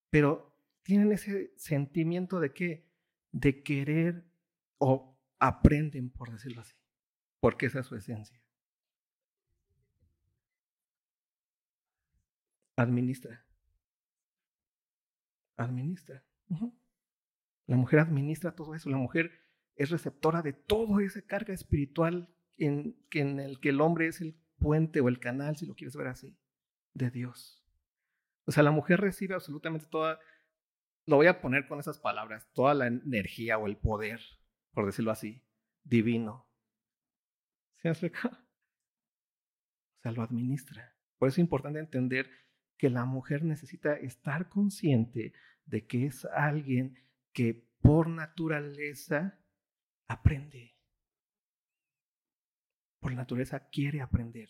pero tienen ese sentimiento de que, de querer o aprenden, por decirlo así, porque esa es su esencia. Administra. Administra. La mujer administra todo eso. La mujer es receptora de toda esa carga espiritual en, en el que el hombre es el puente o el canal, si lo quieres ver así, de Dios. O sea, la mujer recibe absolutamente toda, lo voy a poner con esas palabras, toda la energía o el poder, por decirlo así, divino. ¿Se acerca? O sea, lo administra. Por eso es importante entender que la mujer necesita estar consciente de que es alguien que por naturaleza aprende. Por naturaleza quiere aprender.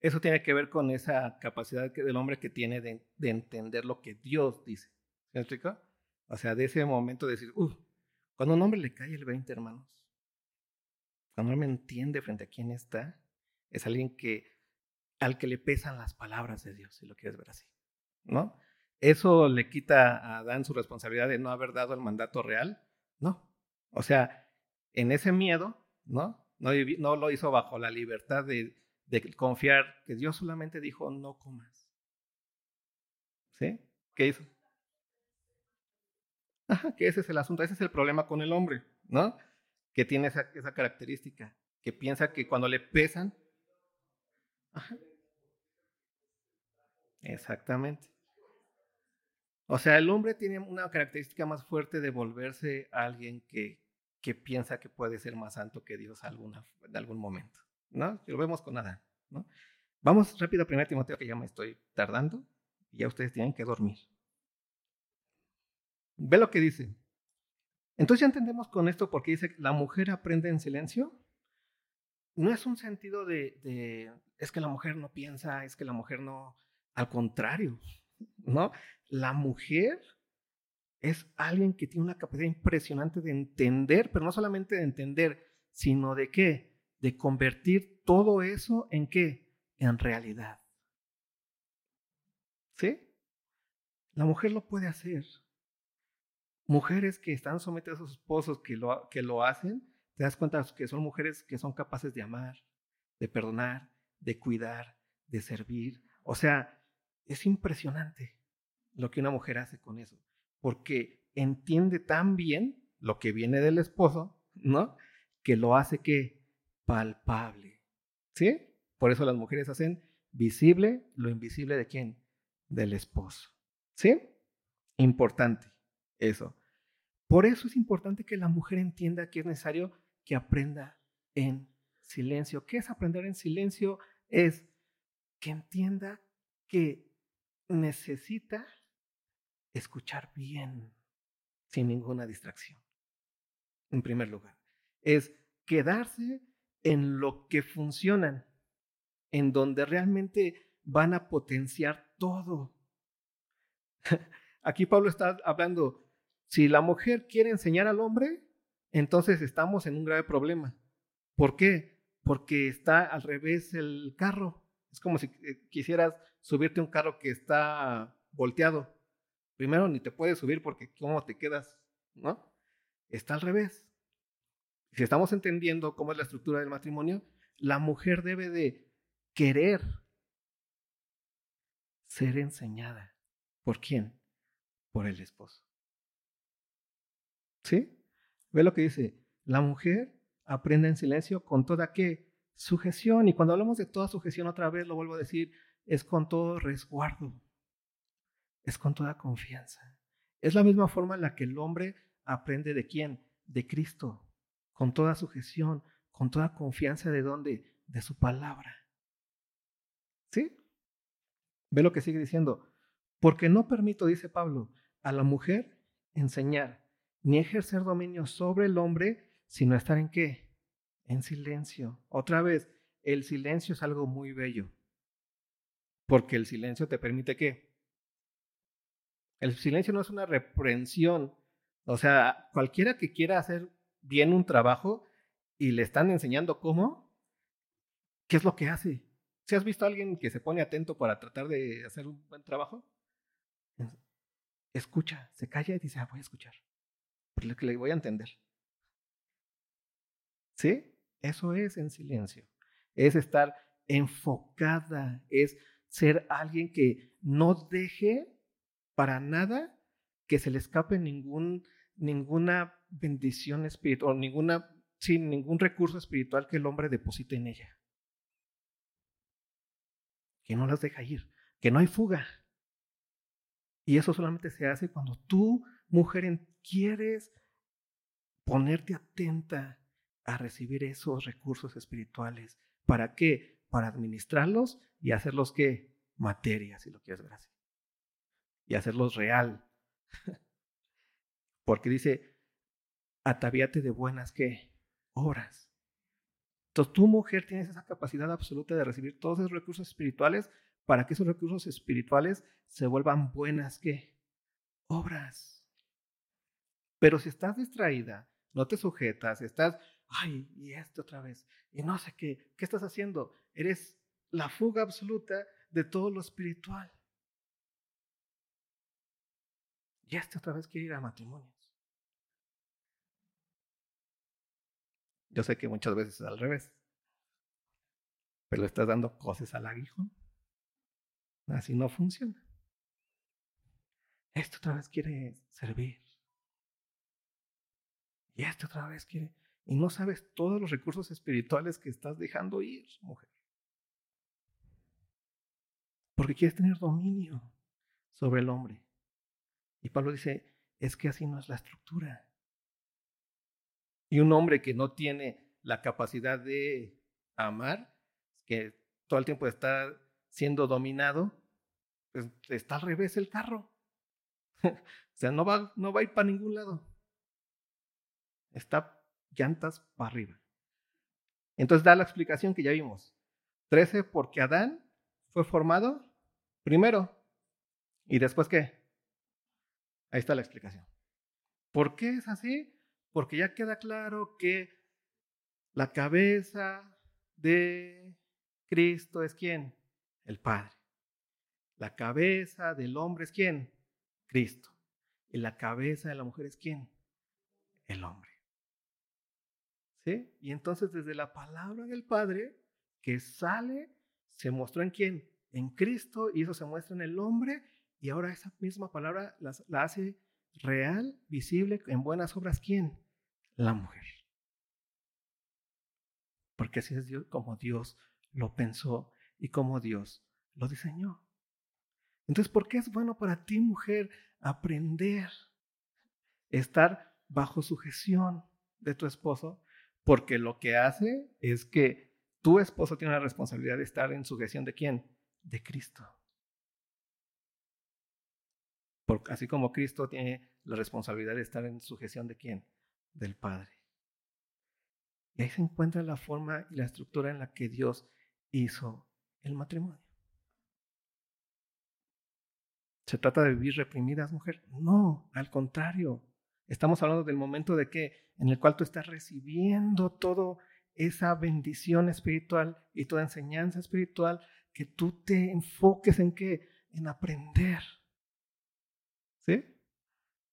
Eso tiene que ver con esa capacidad del hombre que tiene de, entender lo que Dios dice. ¿Se explica? O sea, de ese momento de decir, uff, cuando un hombre le cae el 20, hermanos, cuando un hombre entiende frente a quién está, es alguien que al que le pesan las palabras de Dios, si lo quieres ver así, ¿no? Eso le quita a Adán su responsabilidad de no haber dado el mandato real, ¿no? O sea, en ese miedo, ¿no? No, no lo hizo bajo la libertad de, de confiar que Dios solamente dijo no comas. ¿Sí? ¿Qué hizo? Ajá, que ese es el asunto, ese es el problema con el hombre, ¿no? Que tiene esa, esa característica, que piensa que cuando le pesan... Ajá. Exactamente. O sea, el hombre tiene una característica más fuerte de volverse alguien que, que piensa que puede ser más santo que Dios alguna, en algún momento. ¿No? Lo vemos con Adán, ¿no? Vamos rápido a 1 Timoteo, que ya me estoy tardando, y ya ustedes tienen que dormir. Ve lo que dice. Entonces ya entendemos con esto porque dice, la mujer aprende en silencio. No es un sentido de, de, es que la mujer no piensa, es que la mujer no, al contrario, ¿no? La mujer es alguien que tiene una capacidad impresionante de entender, pero no solamente de entender, sino de qué? De convertir todo eso en qué? En realidad. ¿Sí? La mujer lo puede hacer. Mujeres que están sometidas a sus esposos que lo, que lo hacen, te das cuenta que son mujeres que son capaces de amar, de perdonar, de cuidar, de servir. O sea, es impresionante lo que una mujer hace con eso, porque entiende tan bien lo que viene del esposo, ¿no? Que lo hace que palpable. ¿Sí? Por eso las mujeres hacen visible lo invisible de quién? Del esposo. ¿Sí? Importante eso. Por eso es importante que la mujer entienda que es necesario que aprenda en silencio. ¿Qué es aprender en silencio? Es que entienda que necesita escuchar bien, sin ninguna distracción. En primer lugar, es quedarse en lo que funcionan, en donde realmente van a potenciar todo. Aquí Pablo está hablando, si la mujer quiere enseñar al hombre, entonces estamos en un grave problema. ¿Por qué? Porque está al revés el carro. Es como si eh, quisieras subirte un carro que está volteado. Primero ni te puedes subir porque cómo te quedas, ¿no? Está al revés si estamos entendiendo cómo es la estructura del matrimonio, la mujer debe de querer ser enseñada. ¿Por quién? Por el esposo. ¿Sí? Ve lo que dice. La mujer aprende en silencio con toda qué? Sujeción. Y cuando hablamos de toda sujeción, otra vez lo vuelvo a decir, es con todo resguardo. Es con toda confianza. Es la misma forma en la que el hombre aprende de quién? De Cristo con toda sujeción, con toda confianza de dónde? De su palabra. ¿Sí? Ve lo que sigue diciendo. Porque no permito, dice Pablo, a la mujer enseñar ni ejercer dominio sobre el hombre, sino estar en qué? En silencio. Otra vez, el silencio es algo muy bello. Porque el silencio te permite qué? El silencio no es una reprensión. O sea, cualquiera que quiera hacer bien un trabajo y le están enseñando cómo, ¿qué es lo que hace? ¿Si has visto a alguien que se pone atento para tratar de hacer un buen trabajo? Escucha, se calla y dice, ah, voy a escuchar, porque le voy a entender. ¿Sí? Eso es en silencio. Es estar enfocada, es ser alguien que no deje para nada que se le escape ningún, ninguna bendición espiritual, ninguna, sin ningún recurso espiritual que el hombre deposite en ella. Que no las deja ir, que no hay fuga. Y eso solamente se hace cuando tú, mujer, quieres ponerte atenta a recibir esos recursos espirituales. ¿Para qué? Para administrarlos y hacerlos que materia, si lo quieres ver así. Y hacerlos real. Porque dice, ataviate de buenas que obras. Entonces, tu mujer tienes esa capacidad absoluta de recibir todos esos recursos espirituales para que esos recursos espirituales se vuelvan buenas que obras. Pero si estás distraída, no te sujetas, estás, ay, y esto otra vez, y no sé qué, ¿qué estás haciendo? Eres la fuga absoluta de todo lo espiritual. Y este otra vez quiere ir a matrimonios. Yo sé que muchas veces es al revés, pero estás dando cosas al aguijón. Así no funciona. Esto otra vez quiere servir. Y este otra vez quiere. Y no sabes todos los recursos espirituales que estás dejando ir, mujer. Porque quieres tener dominio sobre el hombre. Y Pablo dice, es que así no es la estructura. Y un hombre que no tiene la capacidad de amar, que todo el tiempo está siendo dominado, pues está al revés el carro. o sea, no va, no va a ir para ningún lado. Está llantas para arriba. Entonces da la explicación que ya vimos. Trece, porque Adán fue formado primero. ¿Y después qué? Ahí está la explicación. ¿Por qué es así? Porque ya queda claro que la cabeza de Cristo es quién? El Padre. La cabeza del hombre es quién? Cristo. Y la cabeza de la mujer es quién? El hombre. ¿Sí? Y entonces desde la palabra del Padre que sale, se mostró en quién? En Cristo, y eso se muestra en el hombre, y ahora esa misma palabra la, hace real, visible, en buenas obras, ¿quién? La mujer. Porque así es Dios, como Dios lo pensó y como Dios lo diseñó. Entonces, ¿por qué es bueno para ti, mujer, aprender, estar bajo sujeción de tu esposo? Porque lo que hace es que tu esposo tiene la responsabilidad de estar en sujeción de quién? De Cristo. Así como Cristo tiene la responsabilidad de estar en sujeción de quién? Del Padre. Y ahí se encuentra la forma y la estructura en la que Dios hizo el matrimonio. ¿Se trata de vivir reprimidas, mujer? No, al contrario. Estamos hablando del momento de que en el cual tú estás recibiendo toda esa bendición espiritual y toda enseñanza espiritual, que tú te enfoques en qué? En aprender. ¿Sí?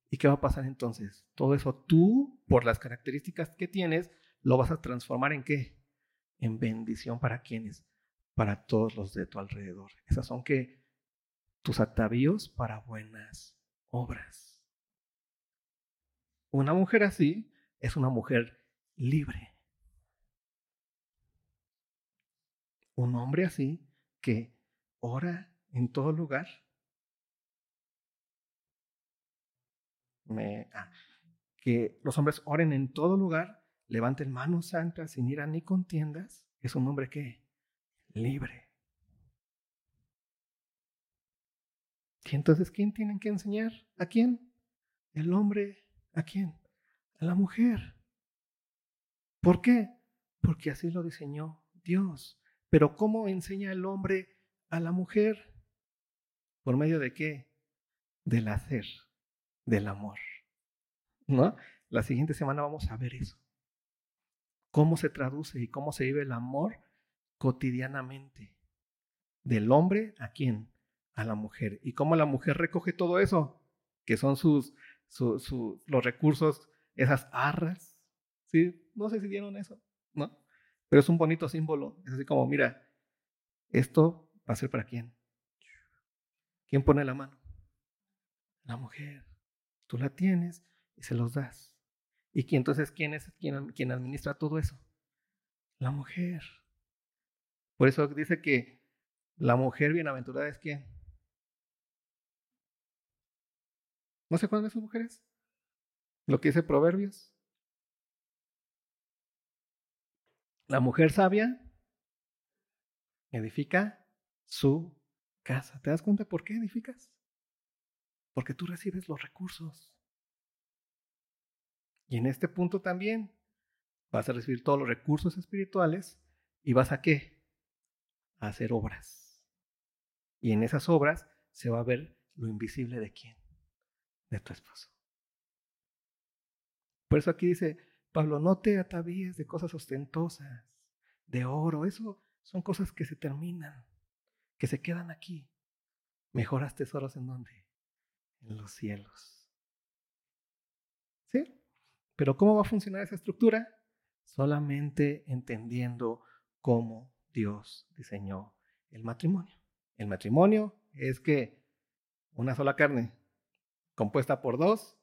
¿Y qué va a pasar entonces? Todo eso tú, por las características que tienes, lo vas a transformar en qué? En bendición para quienes? Para todos los de tu alrededor. Esas son que tus atavíos para buenas obras. Una mujer así es una mujer libre. Un hombre así que ora en todo lugar. Ah, que los hombres oren en todo lugar, levanten manos santas sin ira ni contiendas, es un hombre que libre. ¿Y entonces quién tienen que enseñar? ¿A quién? El hombre ¿A quién? A la mujer. ¿Por qué? Porque así lo diseñó Dios. Pero ¿cómo enseña el hombre a la mujer? ¿Por medio de qué? Del hacer, del amor. ¿No? La siguiente semana vamos a ver eso. Cómo se traduce y cómo se vive el amor cotidianamente. Del hombre a quién? A la mujer. ¿Y cómo la mujer recoge todo eso? Que son sus los recursos, esas arras. ¿sí? No sé si dieron eso, ¿no? Pero es un bonito símbolo. Es así como, mira, esto va a ser para quién. ¿Quién pone la mano? La mujer. Tú la tienes y se los das. ¿Y entonces quién es quien, quien administra todo eso? La mujer. Por eso dice que la mujer bienaventurada es quién? ¿No se acuerdan de esas mujeres? Lo que dice Proverbios. La mujer sabia edifica su casa. ¿Te das cuenta por qué edificas? Porque tú recibes los recursos. Y en este punto también vas a recibir todos los recursos espirituales y vas a qué? A hacer obras. Y en esas obras se va a ver lo invisible de quién? De tu esposo. Por eso aquí dice, Pablo, no te atavíes de cosas ostentosas, de oro, eso son cosas que se terminan, que se quedan aquí. Mejoras tesoros en dónde? En los cielos. ¿Sí? Pero ¿cómo va a funcionar esa estructura? Solamente entendiendo cómo Dios diseñó el matrimonio. El matrimonio es que una sola carne, compuesta por dos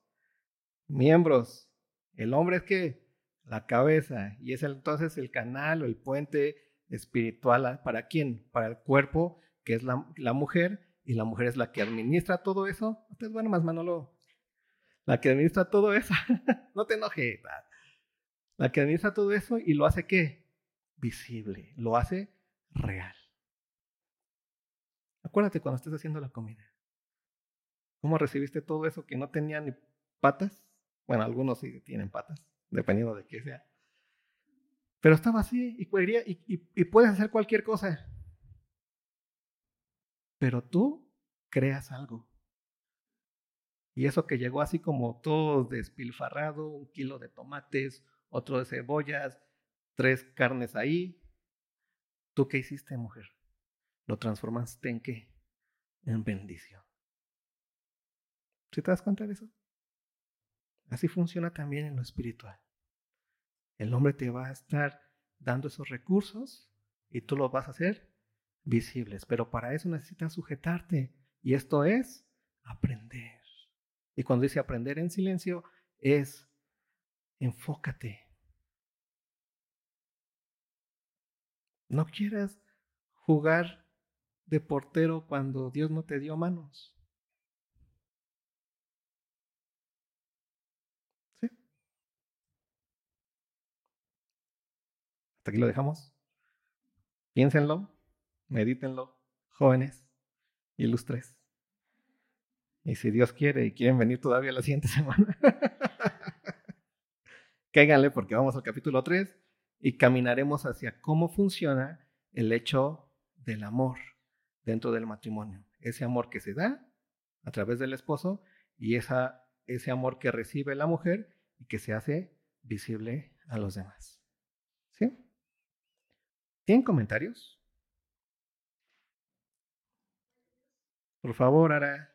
miembros. El hombre es que la cabeza y es entonces el canal o el puente espiritual para quién? Para el cuerpo, que es la, la mujer, y la mujer es la que administra todo eso. Ustedes, bueno, más Manolo, la que administra todo eso. no te enojes. La que administra todo eso y lo hace qué? Visible, lo hace real. Acuérdate cuando estés haciendo la comida. ¿Cómo recibiste todo eso que no tenía ni patas? Bueno, algunos sí tienen patas, dependiendo de qué sea. Pero estaba así y, y, y puedes hacer cualquier cosa. Pero tú creas algo. Y eso que llegó así como todo despilfarrado, un kilo de tomates, otro de cebollas, tres carnes ahí. ¿Tú qué hiciste, mujer? ¿Lo transformaste en qué? En bendición. ¿Sí te das cuenta de eso? Así funciona también en lo espiritual. El hombre te va a estar dando esos recursos y tú los vas a hacer visibles, pero para eso necesitas sujetarte y esto es aprender. Y cuando dice aprender en silencio es enfócate. No quieras jugar de portero cuando Dios no te dio manos. Hasta aquí lo dejamos. Piénsenlo, medítenlo, jóvenes, ilustres. Y si Dios quiere y quieren venir todavía la siguiente semana, cáiganle porque vamos al capítulo 3 y caminaremos hacia cómo funciona el hecho del amor dentro del matrimonio. Ese amor que se da a través del esposo y esa, ese amor que recibe la mujer y que se hace visible a los demás. ¿Sí? ¿Tienen comentarios? Por favor, Ara.